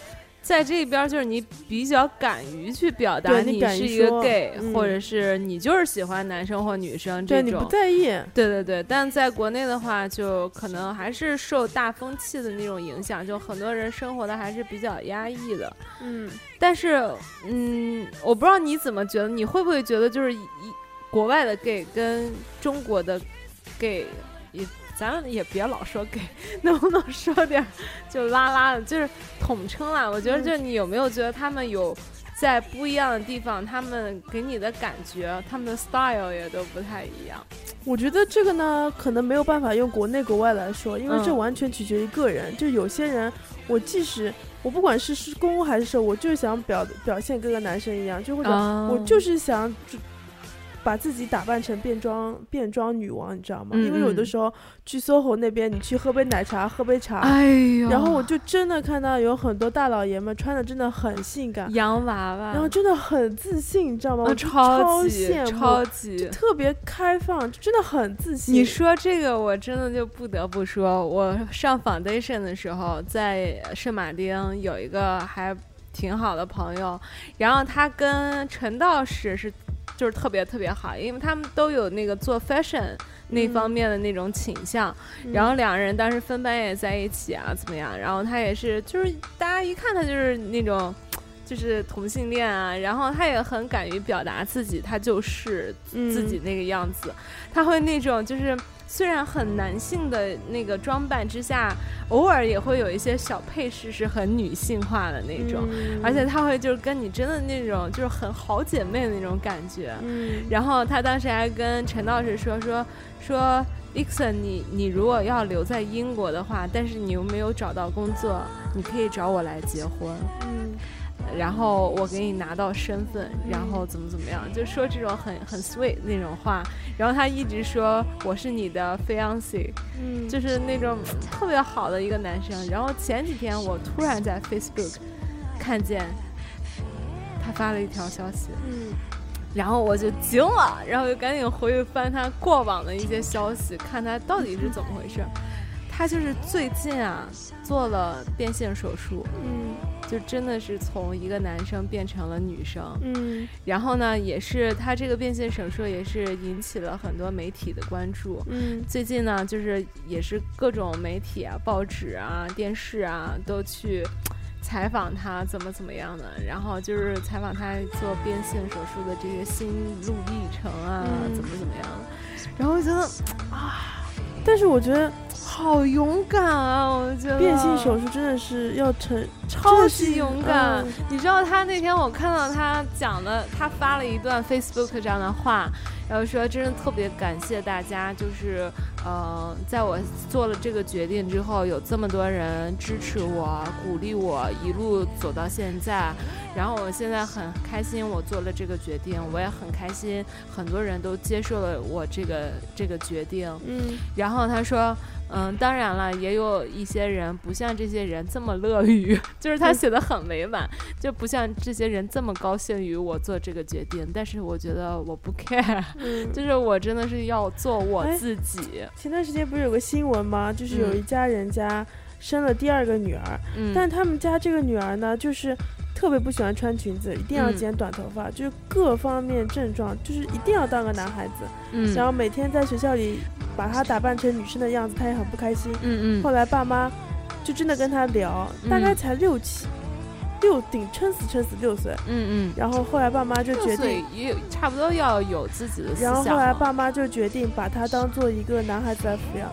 Speaker 1: 在这边儿就是你比较敢于去表达
Speaker 2: 你
Speaker 1: 是一个 gay，、
Speaker 2: 嗯
Speaker 1: 或者是你就是喜欢男生或女生
Speaker 2: 对你不
Speaker 1: 这种。
Speaker 2: 在意，
Speaker 1: 对对对，但在国内的话，就可能还是受大风气的那种影响，就很多人生活的还是比较压抑的。
Speaker 2: 嗯，
Speaker 1: 但是，嗯，我不知道你怎么觉得，你会不会觉得就是一国外的 gay 跟中国的 gay 也，咱也别老说 gay，能不能说点就拉拉的，就是统称啦？我觉得，
Speaker 2: 嗯
Speaker 1: 就是你有没有觉得他们有在不一样的地方，他们给你的感觉，他们的 style 也都不太一样。
Speaker 2: 我觉得这个呢，可能没有办法用国内国外来说，因为这
Speaker 1: 嗯
Speaker 2: 完全取决于个人。就有些人，我即使我不管是是公还是受，我就是想表表现跟个男生一样，就或者
Speaker 1: 啊
Speaker 2: 我就是想就把自己打扮成变装变装女王，你知道吗？
Speaker 1: 嗯
Speaker 2: 因为有的
Speaker 1: 嗯
Speaker 2: 时候去 SOHO 那边，你去喝杯奶茶，喝杯茶，
Speaker 1: 哎呦
Speaker 2: 然后我就真的看到有很多大老爷们穿的真的很性感，
Speaker 1: 洋娃娃，
Speaker 2: 然后真的很自信，你知道吗？
Speaker 1: 啊
Speaker 2: 我超
Speaker 1: 级超级
Speaker 2: 特别开放，就真的很自信。
Speaker 1: 你说这个，我真的就不得不说，我上 foundation 的时候，在圣马丁有一个还挺好的朋友，然后他跟陈道士是就是特别特别好，因为他们都有那个做 fashion 那方面的那种倾向，
Speaker 2: 嗯
Speaker 1: 然后两个人当时分班也在一起啊，怎么样？然后他也是，就是大家一看他就是那种。就是同性恋啊，然后他也很敢于表达自己，他就是自己那个样子，他会那种就是虽然很男性的那个装扮之下，偶尔也会有一些小配饰是很女性化的那种，
Speaker 2: 嗯。
Speaker 1: 而且他会就是跟你真的那种就是很好姐妹的那种感觉。
Speaker 2: 嗯。
Speaker 1: 然后他当时还跟陈道士说说说 Dixon，你你如果要留在英国的话，但是你又没有找到工作，你可以找我来结婚。
Speaker 2: 嗯
Speaker 1: 然后我给你拿到身份，然后怎么怎么样，就说这种很很 sweet 那种话。然后他一直说我是你的 fiance，
Speaker 2: 嗯，
Speaker 1: 就是那种嗯特别好的一个男生。然后前几天我突然在 Facebook 看见他发了一条消息，
Speaker 2: 嗯
Speaker 1: 然后我就惊了，然后就赶紧回去翻他过往的一些消息，看他到底是怎么回事。他就是最近啊做了变性手术，
Speaker 2: 嗯。
Speaker 1: 就真的是从一个男生变成了女生。
Speaker 2: 嗯。
Speaker 1: 然后呢，也是他这个变性手术也是引起了很多媒体的关注。
Speaker 2: 嗯。
Speaker 1: 最近呢，就是也是各种媒体啊、报纸啊、电视啊都去采访他怎么怎么样的，然后就是采访他做变性手术的这些心路历程啊，
Speaker 2: 嗯。
Speaker 1: 怎么怎么样的。然后我觉得啊。
Speaker 2: 但是我觉得
Speaker 1: 好勇敢啊！我觉得
Speaker 2: 变性手术真的是要成
Speaker 1: 超级勇敢。
Speaker 2: 嗯
Speaker 1: 你知道他那天我看到他讲的，他发了一段 Facebook 这样的话，然后说真的特别感谢大家，就是呃，在我做了这个决定之后，有这么多人支持我、鼓励我，一路走到现在。然后我现在很开心，我做了这个决定，我也很开心，很多人都接受了我这个这个决定。
Speaker 2: 嗯
Speaker 1: 然后他说，嗯，当然了，也有一些人不像这些人这么乐于，就是他写的很委婉，就不像这些人这么高兴于我做这个决定。但是我觉得我不 care，
Speaker 2: 嗯。
Speaker 1: 就是我真的是要做我
Speaker 2: 哎
Speaker 1: 自己。
Speaker 2: 前段时间不是有个新闻吗？就是有
Speaker 1: 嗯
Speaker 2: 一家人家生了第二个女儿，
Speaker 1: 嗯，
Speaker 2: 但他们家这个女儿呢，就是特别不喜欢穿裙子，一定要
Speaker 1: 嗯
Speaker 2: 剪短头发，就是各方面症状，就是一定要当个男孩子。
Speaker 1: 嗯，
Speaker 2: 然后每天在学校里把他打扮成女生的样子，他也很不开心。
Speaker 1: 嗯嗯
Speaker 2: 后来爸妈就真的跟他聊，
Speaker 1: 嗯
Speaker 2: 大概才六七六顶撑死撑死六岁。
Speaker 1: 嗯嗯，
Speaker 2: 然后后来爸妈就决定，
Speaker 1: 也有差不多要有自己的思
Speaker 2: 然后。后来爸妈就决定把他当做一个男孩子来抚养。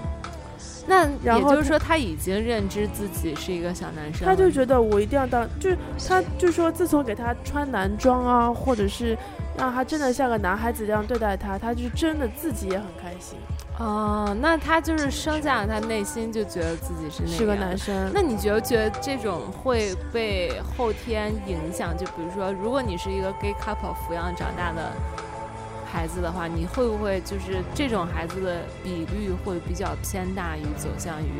Speaker 1: 那
Speaker 2: 然后
Speaker 1: 就是说，他已经认知自己是一个小男生，
Speaker 2: 他就觉得我一定要当，就是他就说，自从给他穿男装啊，或者是让他真的像个男孩子一样对待他，他就真的自己也很开心，
Speaker 1: 哦，那他就是生下来，他内心就觉得自己是那
Speaker 2: 是个男生。
Speaker 1: 那你觉得觉得这种会被后天影响？就比如说，如果你是一个 gay couple 抚养长大的孩子的话，你会不会就是这种孩子的比率会比较偏大于走向于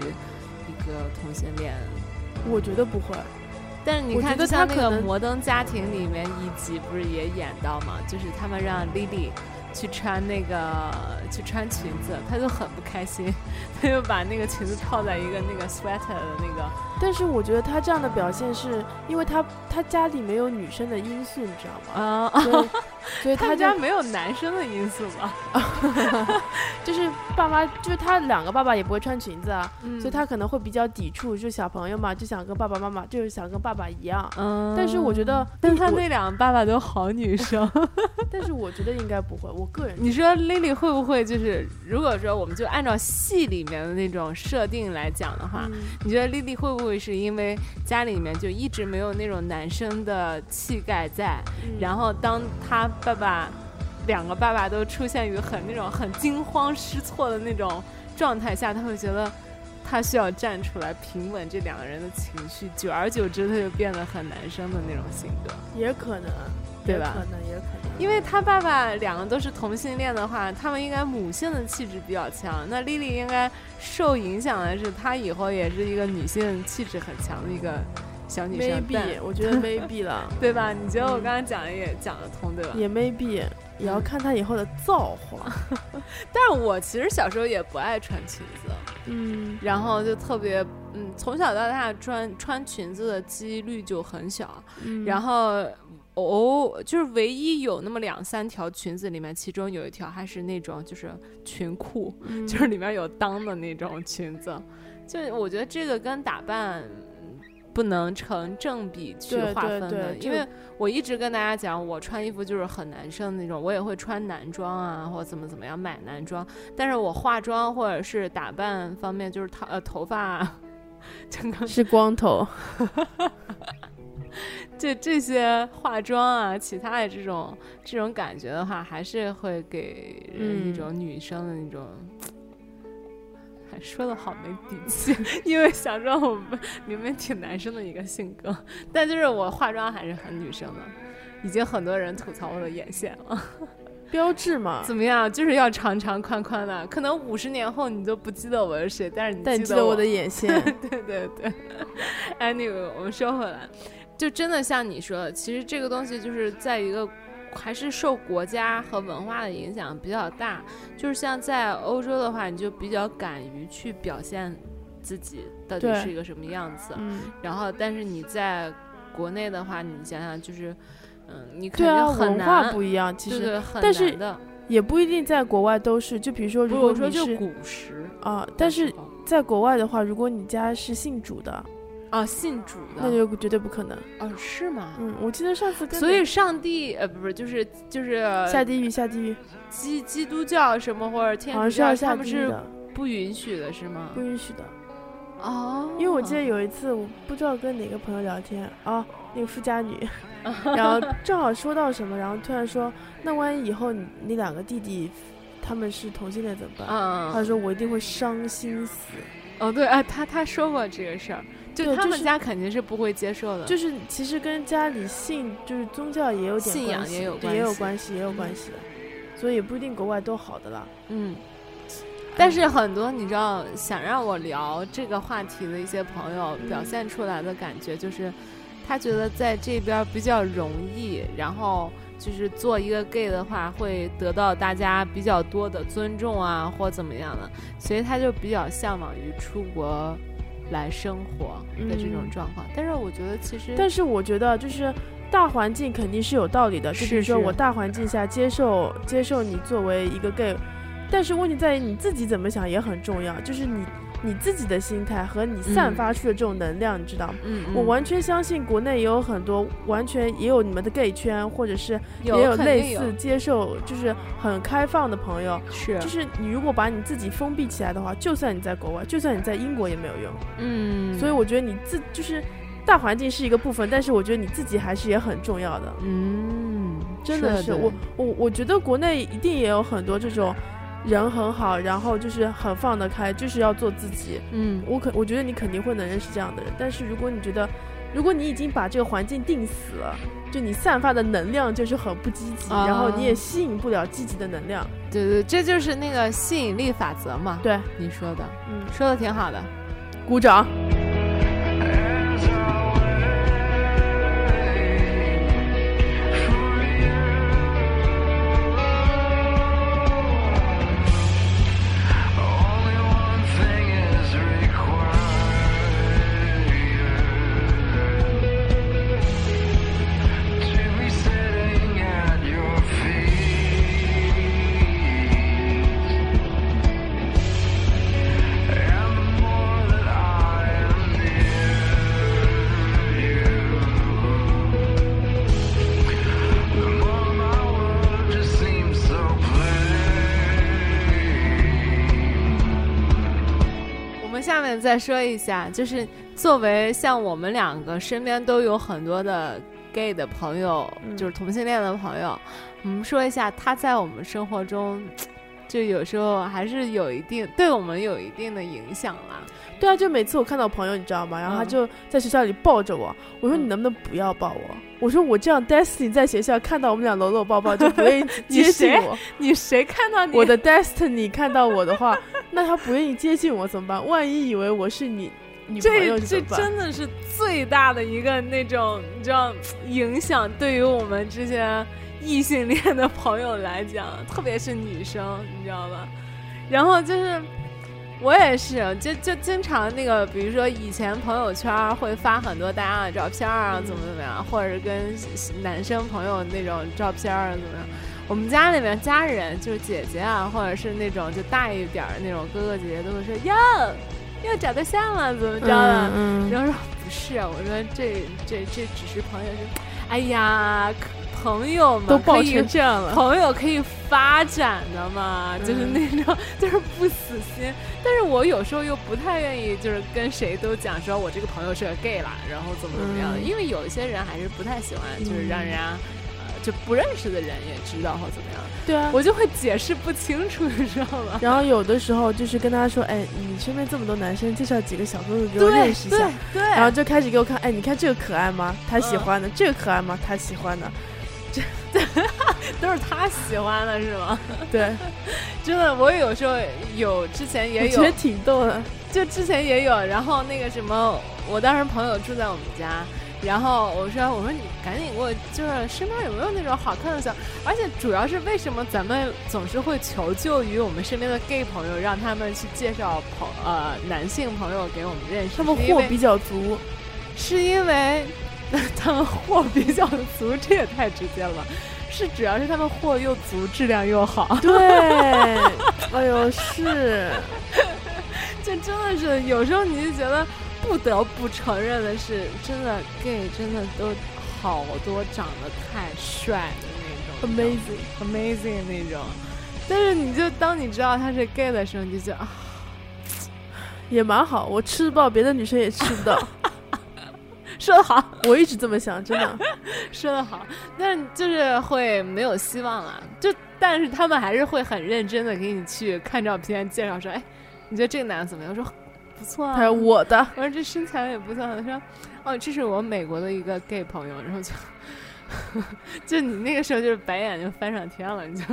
Speaker 1: 一个同性恋？
Speaker 2: 我觉得不会。
Speaker 1: 但是你看，就像那个《摩登家庭》里面一集不是也演到嘛，就是他们让 Lily 去穿那个去穿裙子，她就很不开心，她就把那个裙子套在一个那个 sweater 的那个，
Speaker 2: 但是我觉得他这样的表现是因为他他家里没有女生的因素，你知道吗？
Speaker 1: 啊，
Speaker 2: 所以 所以
Speaker 1: 他家没有男生的因素吧？
Speaker 2: 就是爸妈，就是他两个爸爸也不会穿裙子啊，
Speaker 1: 嗯
Speaker 2: 所以他可能会比较抵触，就小朋友嘛，就想跟爸爸妈妈，就是想跟爸爸一样。
Speaker 1: 嗯，
Speaker 2: 但是我觉得，我
Speaker 1: 但他那两个爸爸都好女生。
Speaker 2: 但是我觉得应该不会，我个人
Speaker 1: 你说 Lily 会不会就是，如果说我们就按照戏里面的那种设定来讲的话，
Speaker 2: 嗯。
Speaker 1: 你觉得 Lily 会不会是因为家里面就一直没有那种男生的气概在，
Speaker 2: 嗯。
Speaker 1: 然后当他爸爸两个爸爸都出现于很那种很惊慌失措的那种状态下，他会觉得他需要站出来平稳这两个人的情绪，久而久之他就变得很男生的那种性格。
Speaker 2: 也可能，
Speaker 1: 对吧
Speaker 2: 可能，也可能。
Speaker 1: 因为他爸爸两个都是同性恋的话，他们应该母性的气质比较强。那丽丽应该受影响的是，她以后也是一个女性气质很强的一个小女生，但
Speaker 2: maybe，我觉得 maybe 了，
Speaker 1: 对吧？你觉得我刚刚讲的也讲得通，对吧？
Speaker 2: 也 maybe，也要看她以后的造化。
Speaker 1: 但是我其实小时候也不爱穿裙子，
Speaker 2: 嗯，
Speaker 1: 然后就特别，嗯，从小到大穿穿裙子的几率就很小，
Speaker 2: 嗯
Speaker 1: 然后。哦，就是唯一有那么两三条裙子里面，其中有一条还是那种就是裙裤，
Speaker 2: 嗯
Speaker 1: 就是里面有裆的那种裙子，就我觉得这个跟打扮嗯不能成正比去划分的，因为我一直跟大家讲，我穿衣服就是很男生那种，我也会穿男装啊，或怎么怎么样买男装，但是我化妆或者是打扮方面，就是头呃头发、啊。整个
Speaker 2: 是光头，
Speaker 1: 这这些化妆啊，其他的这种这种感觉的话，还是会给人一
Speaker 2: 嗯
Speaker 1: 种女生的那种，还说的好没底气，因为想说我们明明挺男生的一个性格，但就是我化妆还是很女生的，已经很多人吐槽我的眼线了。
Speaker 2: 标志嘛。
Speaker 1: 怎么样？就是要长长宽宽的，可能五十年后你都不记得我是谁，但是你记得
Speaker 2: 但你记得我的眼线，
Speaker 1: 对对对，anyway，我们说回来，就真的像你说的，其实这个东西就是在一个还是受国家和文化的影响比较大。就是像在欧洲的话，你就比较敢于去表现自己到底是一个什么样子。
Speaker 2: 嗯，
Speaker 1: 然后，但是你在国内的话，你想想就是，嗯，你肯
Speaker 2: 对啊，文化，不一样，其实
Speaker 1: 对对，很
Speaker 2: 但是。也不一定在国外都是。就比如说，如果
Speaker 1: 说就
Speaker 2: 是
Speaker 1: 古时，
Speaker 2: 啊，但是在国外的话，如果你家是信主的，
Speaker 1: 啊，信主的，
Speaker 2: 那就绝对不可能。
Speaker 1: 哦，是吗？
Speaker 2: 嗯，我记得上次跟
Speaker 1: 所以上帝呃不是就是就是
Speaker 2: 下地狱，下地狱，
Speaker 1: 基基督教什么或者天
Speaker 2: 好
Speaker 1: 主教，
Speaker 2: 像是要下
Speaker 1: 他们是
Speaker 2: 地狱的，
Speaker 1: 不允许的，是吗
Speaker 2: 不？允许的。
Speaker 1: 哦，
Speaker 2: 因为我记得有一次，我不知道跟哪个朋友聊天啊，那个富家女，然后正好说到什么，然后突然说，那万一以后你你两个弟弟他们是同性恋怎么办？他
Speaker 1: 嗯，
Speaker 2: 说我一定会伤心死。
Speaker 1: 哦对，哎，他他说过这个事儿，就他们家肯定是不会接受的，
Speaker 2: 就是其实跟家里信就是宗教也有点
Speaker 1: 信仰
Speaker 2: 关系
Speaker 1: 也有
Speaker 2: 对也有
Speaker 1: 关系，
Speaker 2: 也有关系的，所以也不一定国外都好的啦。
Speaker 1: 嗯。但是很多你知道，想让我聊这个话题的一些朋友
Speaker 2: 嗯
Speaker 1: 表现出来的感觉就是，他觉得在这边比较容易，然后就是做一个 gay 的话，会得到大家比较多的尊重啊，或怎么样的，所以他就比较向往于出国来生活的这种
Speaker 2: 嗯
Speaker 1: 状况。但是我觉得其实，
Speaker 2: 但是我觉得就是大环境肯定是有道理的，就比
Speaker 1: 是
Speaker 2: 如说我大环境下接受接受你作为一个 gay，但是问题在于你自己怎么想也很重要，就是你你自己的心态和你散
Speaker 1: 嗯
Speaker 2: 发出的这种能量，你知道吗？
Speaker 1: 嗯，
Speaker 2: 我
Speaker 1: 嗯
Speaker 2: 完全相信国内也有很多完全也有你们的 gay 圈，或者是也有类似接受就是很开放的朋友。
Speaker 1: 是
Speaker 2: 就是你如果把你自己封闭起来的话，就算你在国外，就算你在英国也没有用。
Speaker 1: 嗯，
Speaker 2: 所以我觉得你自就是大环境是一个部分，但是我觉得你自己还是也很重要的。
Speaker 1: 嗯，
Speaker 2: 真的是
Speaker 1: 对
Speaker 2: 我我我觉得国内一定也有很多这种人很好，然后就是很放得开，就是要做自己。
Speaker 1: 嗯
Speaker 2: 我肯我觉得你肯定会能认识这样的人，但是如果你觉得如果你已经把这个环境定死了，就你散发的能量就是很不积极，
Speaker 1: 啊
Speaker 2: 然后你也吸引不了积极的能量。
Speaker 1: 对对，这就是那个吸引力法则嘛。
Speaker 2: 对，
Speaker 1: 你说的，
Speaker 2: 嗯，
Speaker 1: 说的挺好的。
Speaker 2: 鼓掌。
Speaker 1: 再说一下，就是作为像我们两个身边都有很多的 gay 的朋友，
Speaker 2: 嗯。
Speaker 1: 就是同性恋的朋友，我们说一下他在我们生活中，就有时候还是有一定对我们有一定的影响啦。
Speaker 2: 对啊，就每次我看到朋友，你知道吗？然后他
Speaker 1: 嗯
Speaker 2: 就在学校里抱着我，我说
Speaker 1: 嗯
Speaker 2: 你能不能不要抱我？我说我这样 Destiny 在学校看到我们俩搂搂抱抱就不愿意
Speaker 1: 你
Speaker 2: 接近
Speaker 1: 谁
Speaker 2: 我。
Speaker 1: 你谁看到你
Speaker 2: 我的 Destiny 看到我的话，那他不愿意接近我怎么办？万一以为我是你女朋友
Speaker 1: 这这
Speaker 2: 怎么办？
Speaker 1: 真的是最大的一个那种你知道影响，对于我们这些异性恋的朋友来讲，特别是女生，你知道吧？然后就是我也是，就就经常那个，比如说以前朋友圈会发很多大家的照片啊，
Speaker 2: 嗯
Speaker 1: 怎么怎么样，或者是跟男生朋友那种照片啊，怎么样。我们家里面家人就是姐姐啊，或者是那种就大一点那种哥哥姐姐，都会说哟，又找对象了，怎么着的？
Speaker 2: 嗯嗯
Speaker 1: 然后说不是，我说这这这只是朋友，就哎呀，可朋友们
Speaker 2: 都抱样了。
Speaker 1: 朋友可以发展的嘛，
Speaker 2: 嗯
Speaker 1: 就是那种 就是不死心。但是我有时候又不太愿意，就是跟谁都讲说我这个朋友是个 gay 啦，然后怎么怎么样的，
Speaker 2: 嗯
Speaker 1: 因为有一些人还是不太喜欢，就是让人家。呃，就不认识的人也知道或怎么样，
Speaker 2: 对啊，
Speaker 1: 我就会解释不清楚，你知道吗？
Speaker 2: 然后有的时候就是跟他说，哎，你身边这么多男生，介绍几个小哥哥给我认识一下
Speaker 1: 对。对，
Speaker 2: 然后就开始给我看，哎，你看这个可爱吗？他喜
Speaker 1: 嗯
Speaker 2: 欢的。这个可爱吗？他喜欢的。
Speaker 1: 都是他喜欢的是吗？
Speaker 2: 对，
Speaker 1: 真的，我有时候有之前也有
Speaker 2: 我觉得，挺逗的。
Speaker 1: 就之前也有，然后那个什么，我当时朋友住在我们家，然后我说我说你赶紧给我，就是身边有没有那种好看的小，而且主要是为什么咱们总是会求救于我们身边的 gay 朋友，让他们去介绍朋呃男性朋友给我们认识，
Speaker 2: 他们货比较足，
Speaker 1: 是因为他们货比较足，这也太直接了吧？是主要是他们货又足，质量又好。
Speaker 2: 对，哎呦是，
Speaker 1: 这真的是有时候你就觉得不得不承认的是，真的 gay 真的都好多长得太帅的那种
Speaker 2: Amazing
Speaker 1: amazing 那种。但是你就当你知道他是 gay 的时候，你就觉得啊，
Speaker 2: 也蛮好，我吃不到，别的女生也吃不到。
Speaker 1: 说得好，
Speaker 2: 我一直这么想，真的。
Speaker 1: 说得好，但是就是会没有希望了。就但是他们还是会很认真的给你去看照片，介绍说，哎，你觉得这个男的怎么样？我说不错啊，
Speaker 2: 他说我的，
Speaker 1: 我说这身材也不错。他说，哦，这是我美国的一个 gay 朋友，然后就。就你那个时候就是白眼就翻上天了，你就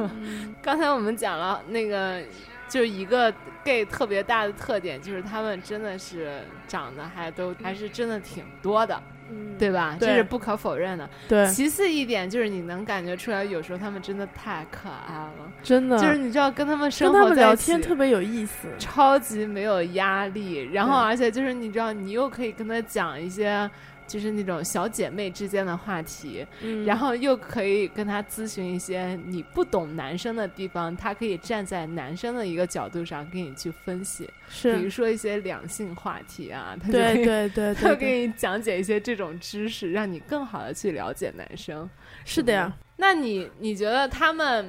Speaker 1: 刚才我们讲了那个，就一个 gay 特别大的特点，就是他们真的是长得还都还是真的挺多的，
Speaker 2: 嗯
Speaker 1: 对吧？这
Speaker 2: 对
Speaker 1: 是不可否认的。
Speaker 2: 对，
Speaker 1: 其次一点就是你能感觉出来，有时候他们真的太可爱了，
Speaker 2: 真的，
Speaker 1: 就是你知道跟他们生
Speaker 2: 跟他们聊
Speaker 1: 活在一起
Speaker 2: 天特别有意思。
Speaker 1: 超级没有压力，然后而且就是你知道，你又可以跟他讲一些。就是那种小姐妹之间的话题，
Speaker 2: 嗯
Speaker 1: 然后又可以跟他咨询一些你不懂男生的地方，他可以站在男生的一个角度上给你去分析，比如，说一些两性话题啊，他就
Speaker 2: 对对对
Speaker 1: 他
Speaker 2: 对对，
Speaker 1: 会给你讲解一些这种知识，让你更好的去了解男生。
Speaker 2: 是的呀。
Speaker 1: 那你你觉得他们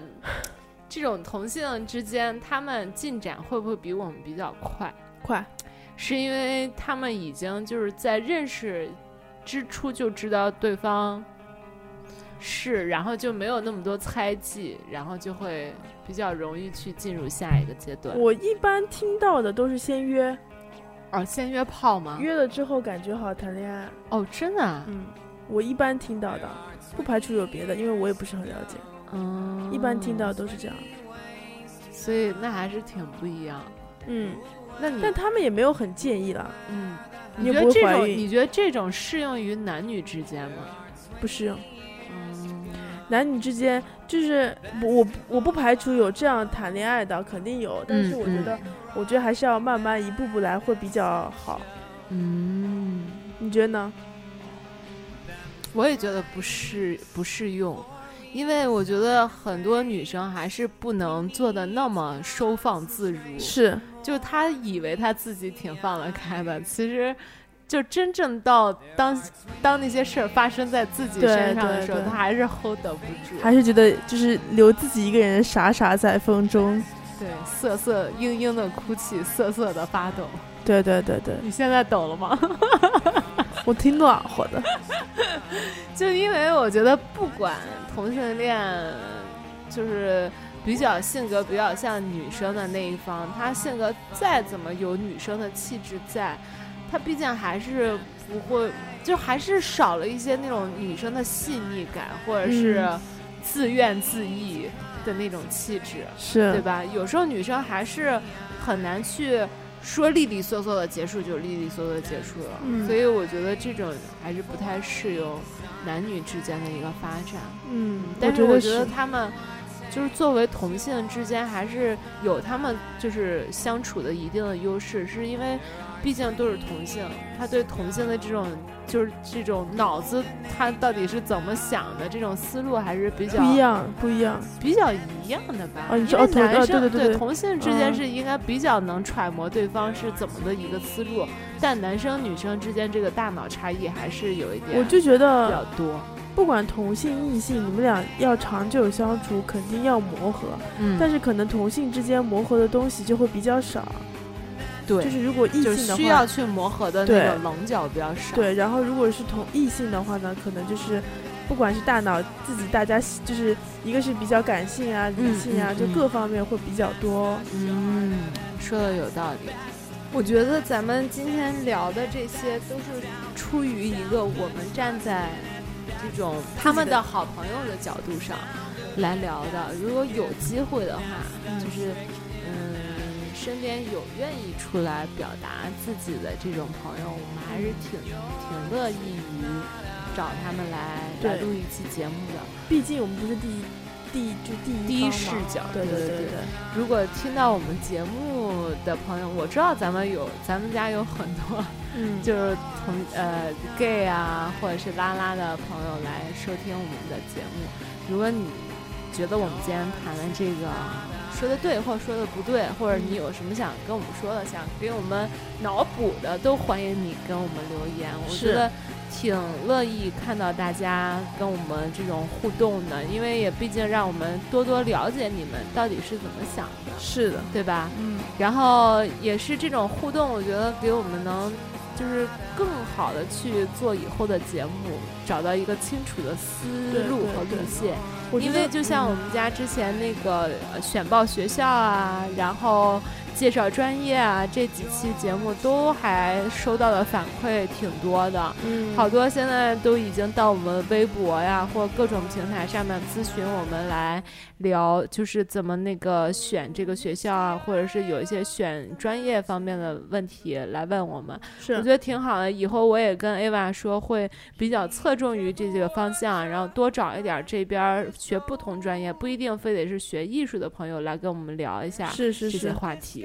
Speaker 1: 这种同性之间，他们进展会不会比我们比较快？
Speaker 2: 快，
Speaker 1: 是因为他们已经就是在认识之初就知道对方是，然后就没有那么多猜忌，然后就会比较容易去进入下一个阶段。
Speaker 2: 我一般听到的都是先约，
Speaker 1: 哦，先约炮吗？
Speaker 2: 约了之后感觉好谈恋爱。
Speaker 1: 哦，真的啊？
Speaker 2: 嗯，我一般听到的，不排除有别的，因为我也不是很了解。
Speaker 1: 嗯，
Speaker 2: 一般听到都是这样。
Speaker 1: 所以那还是挺不一样。
Speaker 2: 嗯，
Speaker 1: 那你
Speaker 2: 但他们也没有很介意啦，
Speaker 1: 嗯，
Speaker 2: 你
Speaker 1: 觉得这种你觉得这种适用于男女之间吗？
Speaker 2: 不适用。
Speaker 1: 嗯，
Speaker 2: 男女之间就是我我我不排除有这样谈恋爱的，肯定有，但是
Speaker 1: 嗯
Speaker 2: 我觉得，我觉得还是要慢慢一步步来会比较好。
Speaker 1: 嗯，
Speaker 2: 你觉得呢？
Speaker 1: 我也觉得不适不适用，因为我觉得很多女生还是不能做的那么收放自如。
Speaker 2: 是，
Speaker 1: 就她以为她自己挺放得开的，其实就真正到当当那些事儿发生在自己身上的时候，她还是 hold 不住，
Speaker 2: 还是觉得就是留自己一个人傻傻在风中。
Speaker 1: 对瑟瑟嘤嘤的哭泣，瑟瑟的发抖。
Speaker 2: 对对对对，
Speaker 1: 你现在抖了吗？
Speaker 2: 我挺暖和的。
Speaker 1: 就因为我觉得，不管同性恋，就是比较性格比较像女生的那一方，他性格再怎么有女生的气质在，他毕竟还是不会，就还是少了一些那种女生的细腻感，或者是
Speaker 2: 嗯
Speaker 1: 自怨自艾的那种气质，
Speaker 2: 是，
Speaker 1: 对吧？有时候女生还是很难去。说利利索索的结束就利利索索的结束了，
Speaker 2: 嗯。
Speaker 1: 所以我觉得这种还是不太适用男女之间的一个发展。
Speaker 2: 嗯，
Speaker 1: 但是我
Speaker 2: 觉得
Speaker 1: 他们就是作为同性之间，还是有他们就是相处的一定的优势，是因为毕竟都是同性，他对同性的这种就是这种脑子，他到底是怎么想的，这种思路还是比较
Speaker 2: 不一样，不一样。
Speaker 1: 比较一样的吧。因为男生
Speaker 2: 对对对对
Speaker 1: 同性之间
Speaker 2: 嗯
Speaker 1: 是应该比较能揣摩对方是怎么的一个思路，但男生女生之间这个大脑差异还是有一点，
Speaker 2: 我就觉得比
Speaker 1: 较，多。
Speaker 2: 不管同性异性，你们俩要长久相处，肯定要磨合。
Speaker 1: 嗯
Speaker 2: 但是可能同性之间磨合的东西就会比较少。
Speaker 1: 对，
Speaker 2: 就是如果异性的话，
Speaker 1: 需要去磨合的那
Speaker 2: 对
Speaker 1: 个棱角比较少。，
Speaker 2: 对，然后如果是同异性的话呢，可能就是不管是大脑自己大家就是一个是比较感性啊、理性啊，就各方面会比较多。
Speaker 1: 嗯，说的有道理。我觉得咱们今天聊的这些都是出于一个我们站在这种他们的好朋友的角度上来聊的。如果有机会的话，就是嗯，身边有愿意出来表达自己的这种朋友，我们还是挺挺乐意于找他们来来录一期节目的。
Speaker 2: 毕竟我们不是第一第一就第一
Speaker 1: 第一视角
Speaker 2: 对
Speaker 1: 对对对
Speaker 2: 对对，
Speaker 1: 如果听到我们节目的朋友，我知道咱们有咱们家有很多
Speaker 2: 嗯，
Speaker 1: 就是同呃 gay 啊或者是拉拉的朋友来收听我们的节目。如果你觉得我们今天谈的这个说的对，或者说的不对，或者你有什么想跟我们说的，想给我们脑补的，都欢迎你跟我们留言。我觉得挺乐意看到大家跟我们这种互动的，因为也毕竟让我们多多了解你们到底是怎么想的，
Speaker 2: 是的，
Speaker 1: 对吧？
Speaker 2: 嗯，
Speaker 1: 然后也是这种互动，我觉得给我们能就是更好的去做以后的节目，找到一个清楚的思路和路线。因为就像我
Speaker 2: 嗯
Speaker 1: 们家之前那个呃选报学校啊，然后介绍专业啊，这几期节目都还收到的反馈挺多的。
Speaker 2: 嗯
Speaker 1: 好多现在都已经到我们微博呀或各种平台上面咨询我们来聊，就是怎么那个选这个学校啊，或者是有一些选专业方面的问题来问我们，
Speaker 2: 是我
Speaker 1: 觉得挺好的。以后我也跟 Ava 说，会比较侧重于这几个方向，然后多找一点这边儿学不同专业，不一定非得是学艺术的朋友来跟我们聊一下
Speaker 2: 是是
Speaker 1: 这些
Speaker 2: 是，
Speaker 1: 话题。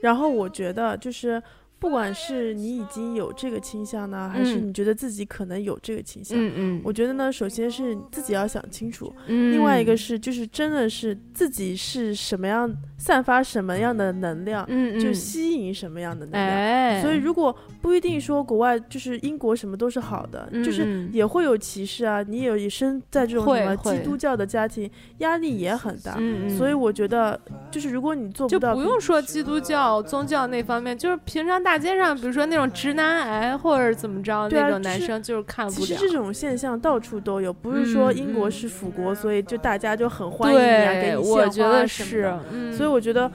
Speaker 2: 然后我觉得就是。不管是你已经有这个倾向呢，还是
Speaker 1: 嗯。
Speaker 2: 你觉得自己可能有这个倾向，
Speaker 1: 嗯嗯。
Speaker 2: 我觉得呢，首先是自己要想清楚，
Speaker 1: 嗯
Speaker 2: 另外一个是就是真的是自己是什么样，散发什么样的能量，
Speaker 1: 嗯嗯，
Speaker 2: 就吸引什么样的能量。
Speaker 1: 哎，
Speaker 2: 所以如果不一定说国外就是英国什么都是好的，
Speaker 1: 嗯
Speaker 2: 就是
Speaker 1: 嗯。
Speaker 2: 也会有歧视啊，你也也生在这种什么基督教的家庭，压力也很大。
Speaker 1: 嗯嗯，
Speaker 2: 所以我觉得，就是如果你做
Speaker 1: 不
Speaker 2: 到，
Speaker 1: 不用说基督教宗教那方面，就是平常大街上，比如说那种直男癌或者怎么着，那种男生就是看不了。
Speaker 2: 其实这种现象到处都有，不是说
Speaker 1: 嗯
Speaker 2: 英国
Speaker 1: 嗯
Speaker 2: 是腐国，所以就大家就很欢迎你啊，给，你
Speaker 1: 我觉
Speaker 2: 献花
Speaker 1: 得是
Speaker 2: 什么所以我觉得，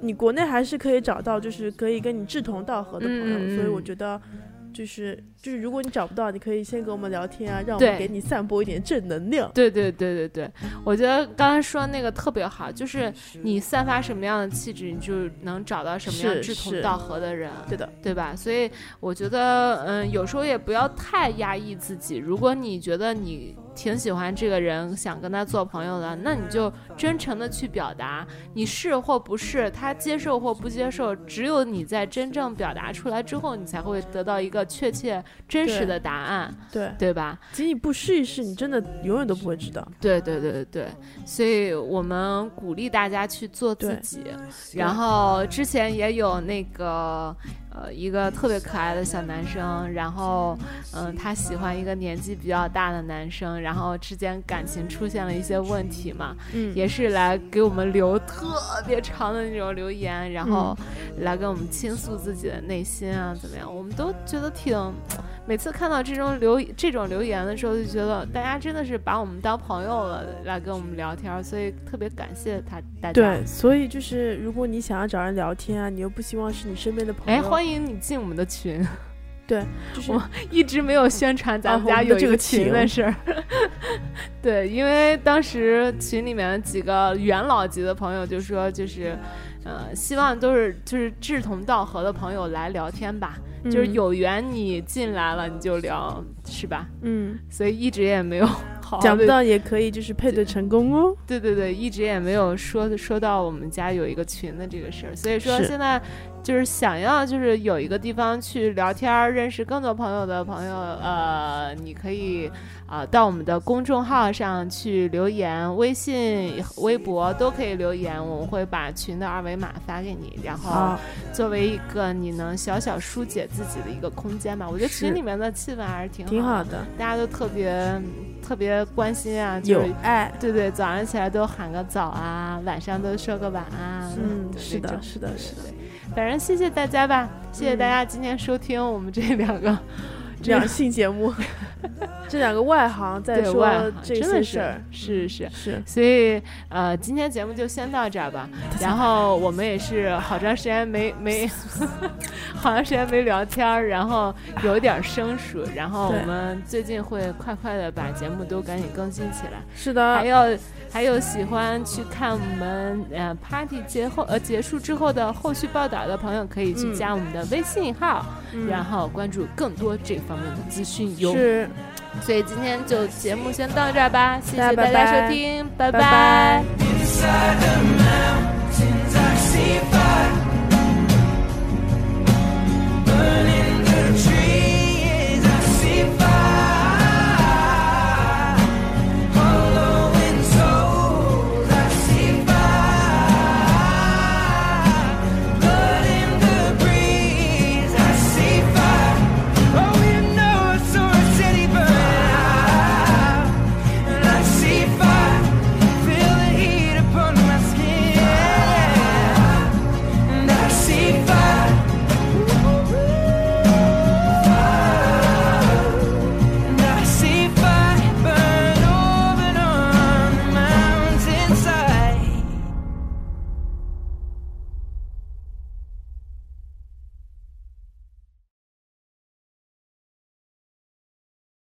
Speaker 2: 你国内还是可以找到，就是可以跟你志同道合的朋友，所以我觉得。就是就是，如果你找不到，你可以先跟我们聊天啊，让我们给你散播一点正能量。
Speaker 1: 对对对对对，我觉得刚才说那个特别好，就是你散发什么样的气质，你就能找到什么样志同道合的人。
Speaker 2: 对的，
Speaker 1: 对吧？所以我觉得，嗯，有时候也不要太压抑自己。如果你觉得你挺喜欢这个人，想跟他做朋友的，那你就真诚的去表达，你是或不是，他接受或不接受，只有你在真正表达出来之后，你才会得到一个确切、真实的答案，
Speaker 2: 对，
Speaker 1: 对吧？
Speaker 2: 仅仅不试一试，你真的永远都不会知道。
Speaker 1: 对对对对对，所以我们鼓励大家去做自己。然后之前也有那个呃一个特别可爱的小男生，然后嗯、他喜欢一个年纪比较大的男生，然后之间感情出现了一些问题嘛，
Speaker 2: 嗯，
Speaker 1: 也是来给我们留特别长的那种留言，然后来跟我们倾诉自己的内心啊怎么样，我们都觉得挺。每次看到这种留这种留言的时候，就觉得大家真的是把我们当朋友了，来跟我们聊天，所以特别感谢他大家。
Speaker 2: 对，所以就是如果你想要找人聊天啊，你又不希望是你身边的朋友，
Speaker 1: 哎，欢迎你进我们的群，
Speaker 2: 对，就是
Speaker 1: 我一直没有宣传咱们家
Speaker 2: 啊我们的这个
Speaker 1: 群的事儿。对，因为当时群里面几个元老级的朋友就说，就是，呃，希望都是就是志同道合的朋友来聊天吧，就是
Speaker 2: 嗯。
Speaker 1: 有缘你进来了你就聊，是吧？
Speaker 2: 嗯，
Speaker 1: 所以一直也没有 好好
Speaker 2: 讲不到也可以就是配对成功哦。
Speaker 1: 对对对，一直也没有说说到我们家有一个群的这个事儿，所以说现在就是想要就是有一个地方去聊天，认识更多朋友的朋友，呃，你可以啊、到我们的公众号上去留言，微信、微博都可以留言，我们会把群的二维码发给你，然后，作为一个你能小小疏解自己的一个空间吧。我觉得群里面的气氛还是挺
Speaker 2: 挺
Speaker 1: 好
Speaker 2: 好的，
Speaker 1: 大家都特别特别关心啊，就
Speaker 2: 有
Speaker 1: 是
Speaker 2: 爱。
Speaker 1: 对对，早上起来都喊个早啊，晚上都说个晚安。
Speaker 2: 嗯，是的，是的，是的。
Speaker 1: 反正谢谢大家吧，谢谢大
Speaker 2: 嗯
Speaker 1: 家今天收听我们这两个这
Speaker 2: 两性节目，这两个外行在说这
Speaker 1: 真的是
Speaker 2: 些事儿，
Speaker 1: 是是。
Speaker 2: 是
Speaker 1: 所以，呃，今天节目就先到这儿吧。然后我们也是好长时间没没，好长时间没聊天儿，然后有点儿生疏。然后我们最近会快快的把节目都赶紧更新起来。
Speaker 2: 是的
Speaker 1: 还，有还有喜欢去看我们呃 party 结后呃结束之后的后续报道的朋友，可以去
Speaker 2: 嗯
Speaker 1: 加我们的微信号，
Speaker 2: 嗯。
Speaker 1: 然后关注更多这方面的资讯哟。
Speaker 2: 是，
Speaker 1: 所以今天就节目先到这儿吧，谢谢
Speaker 2: 大家
Speaker 1: 收听拜
Speaker 2: 拜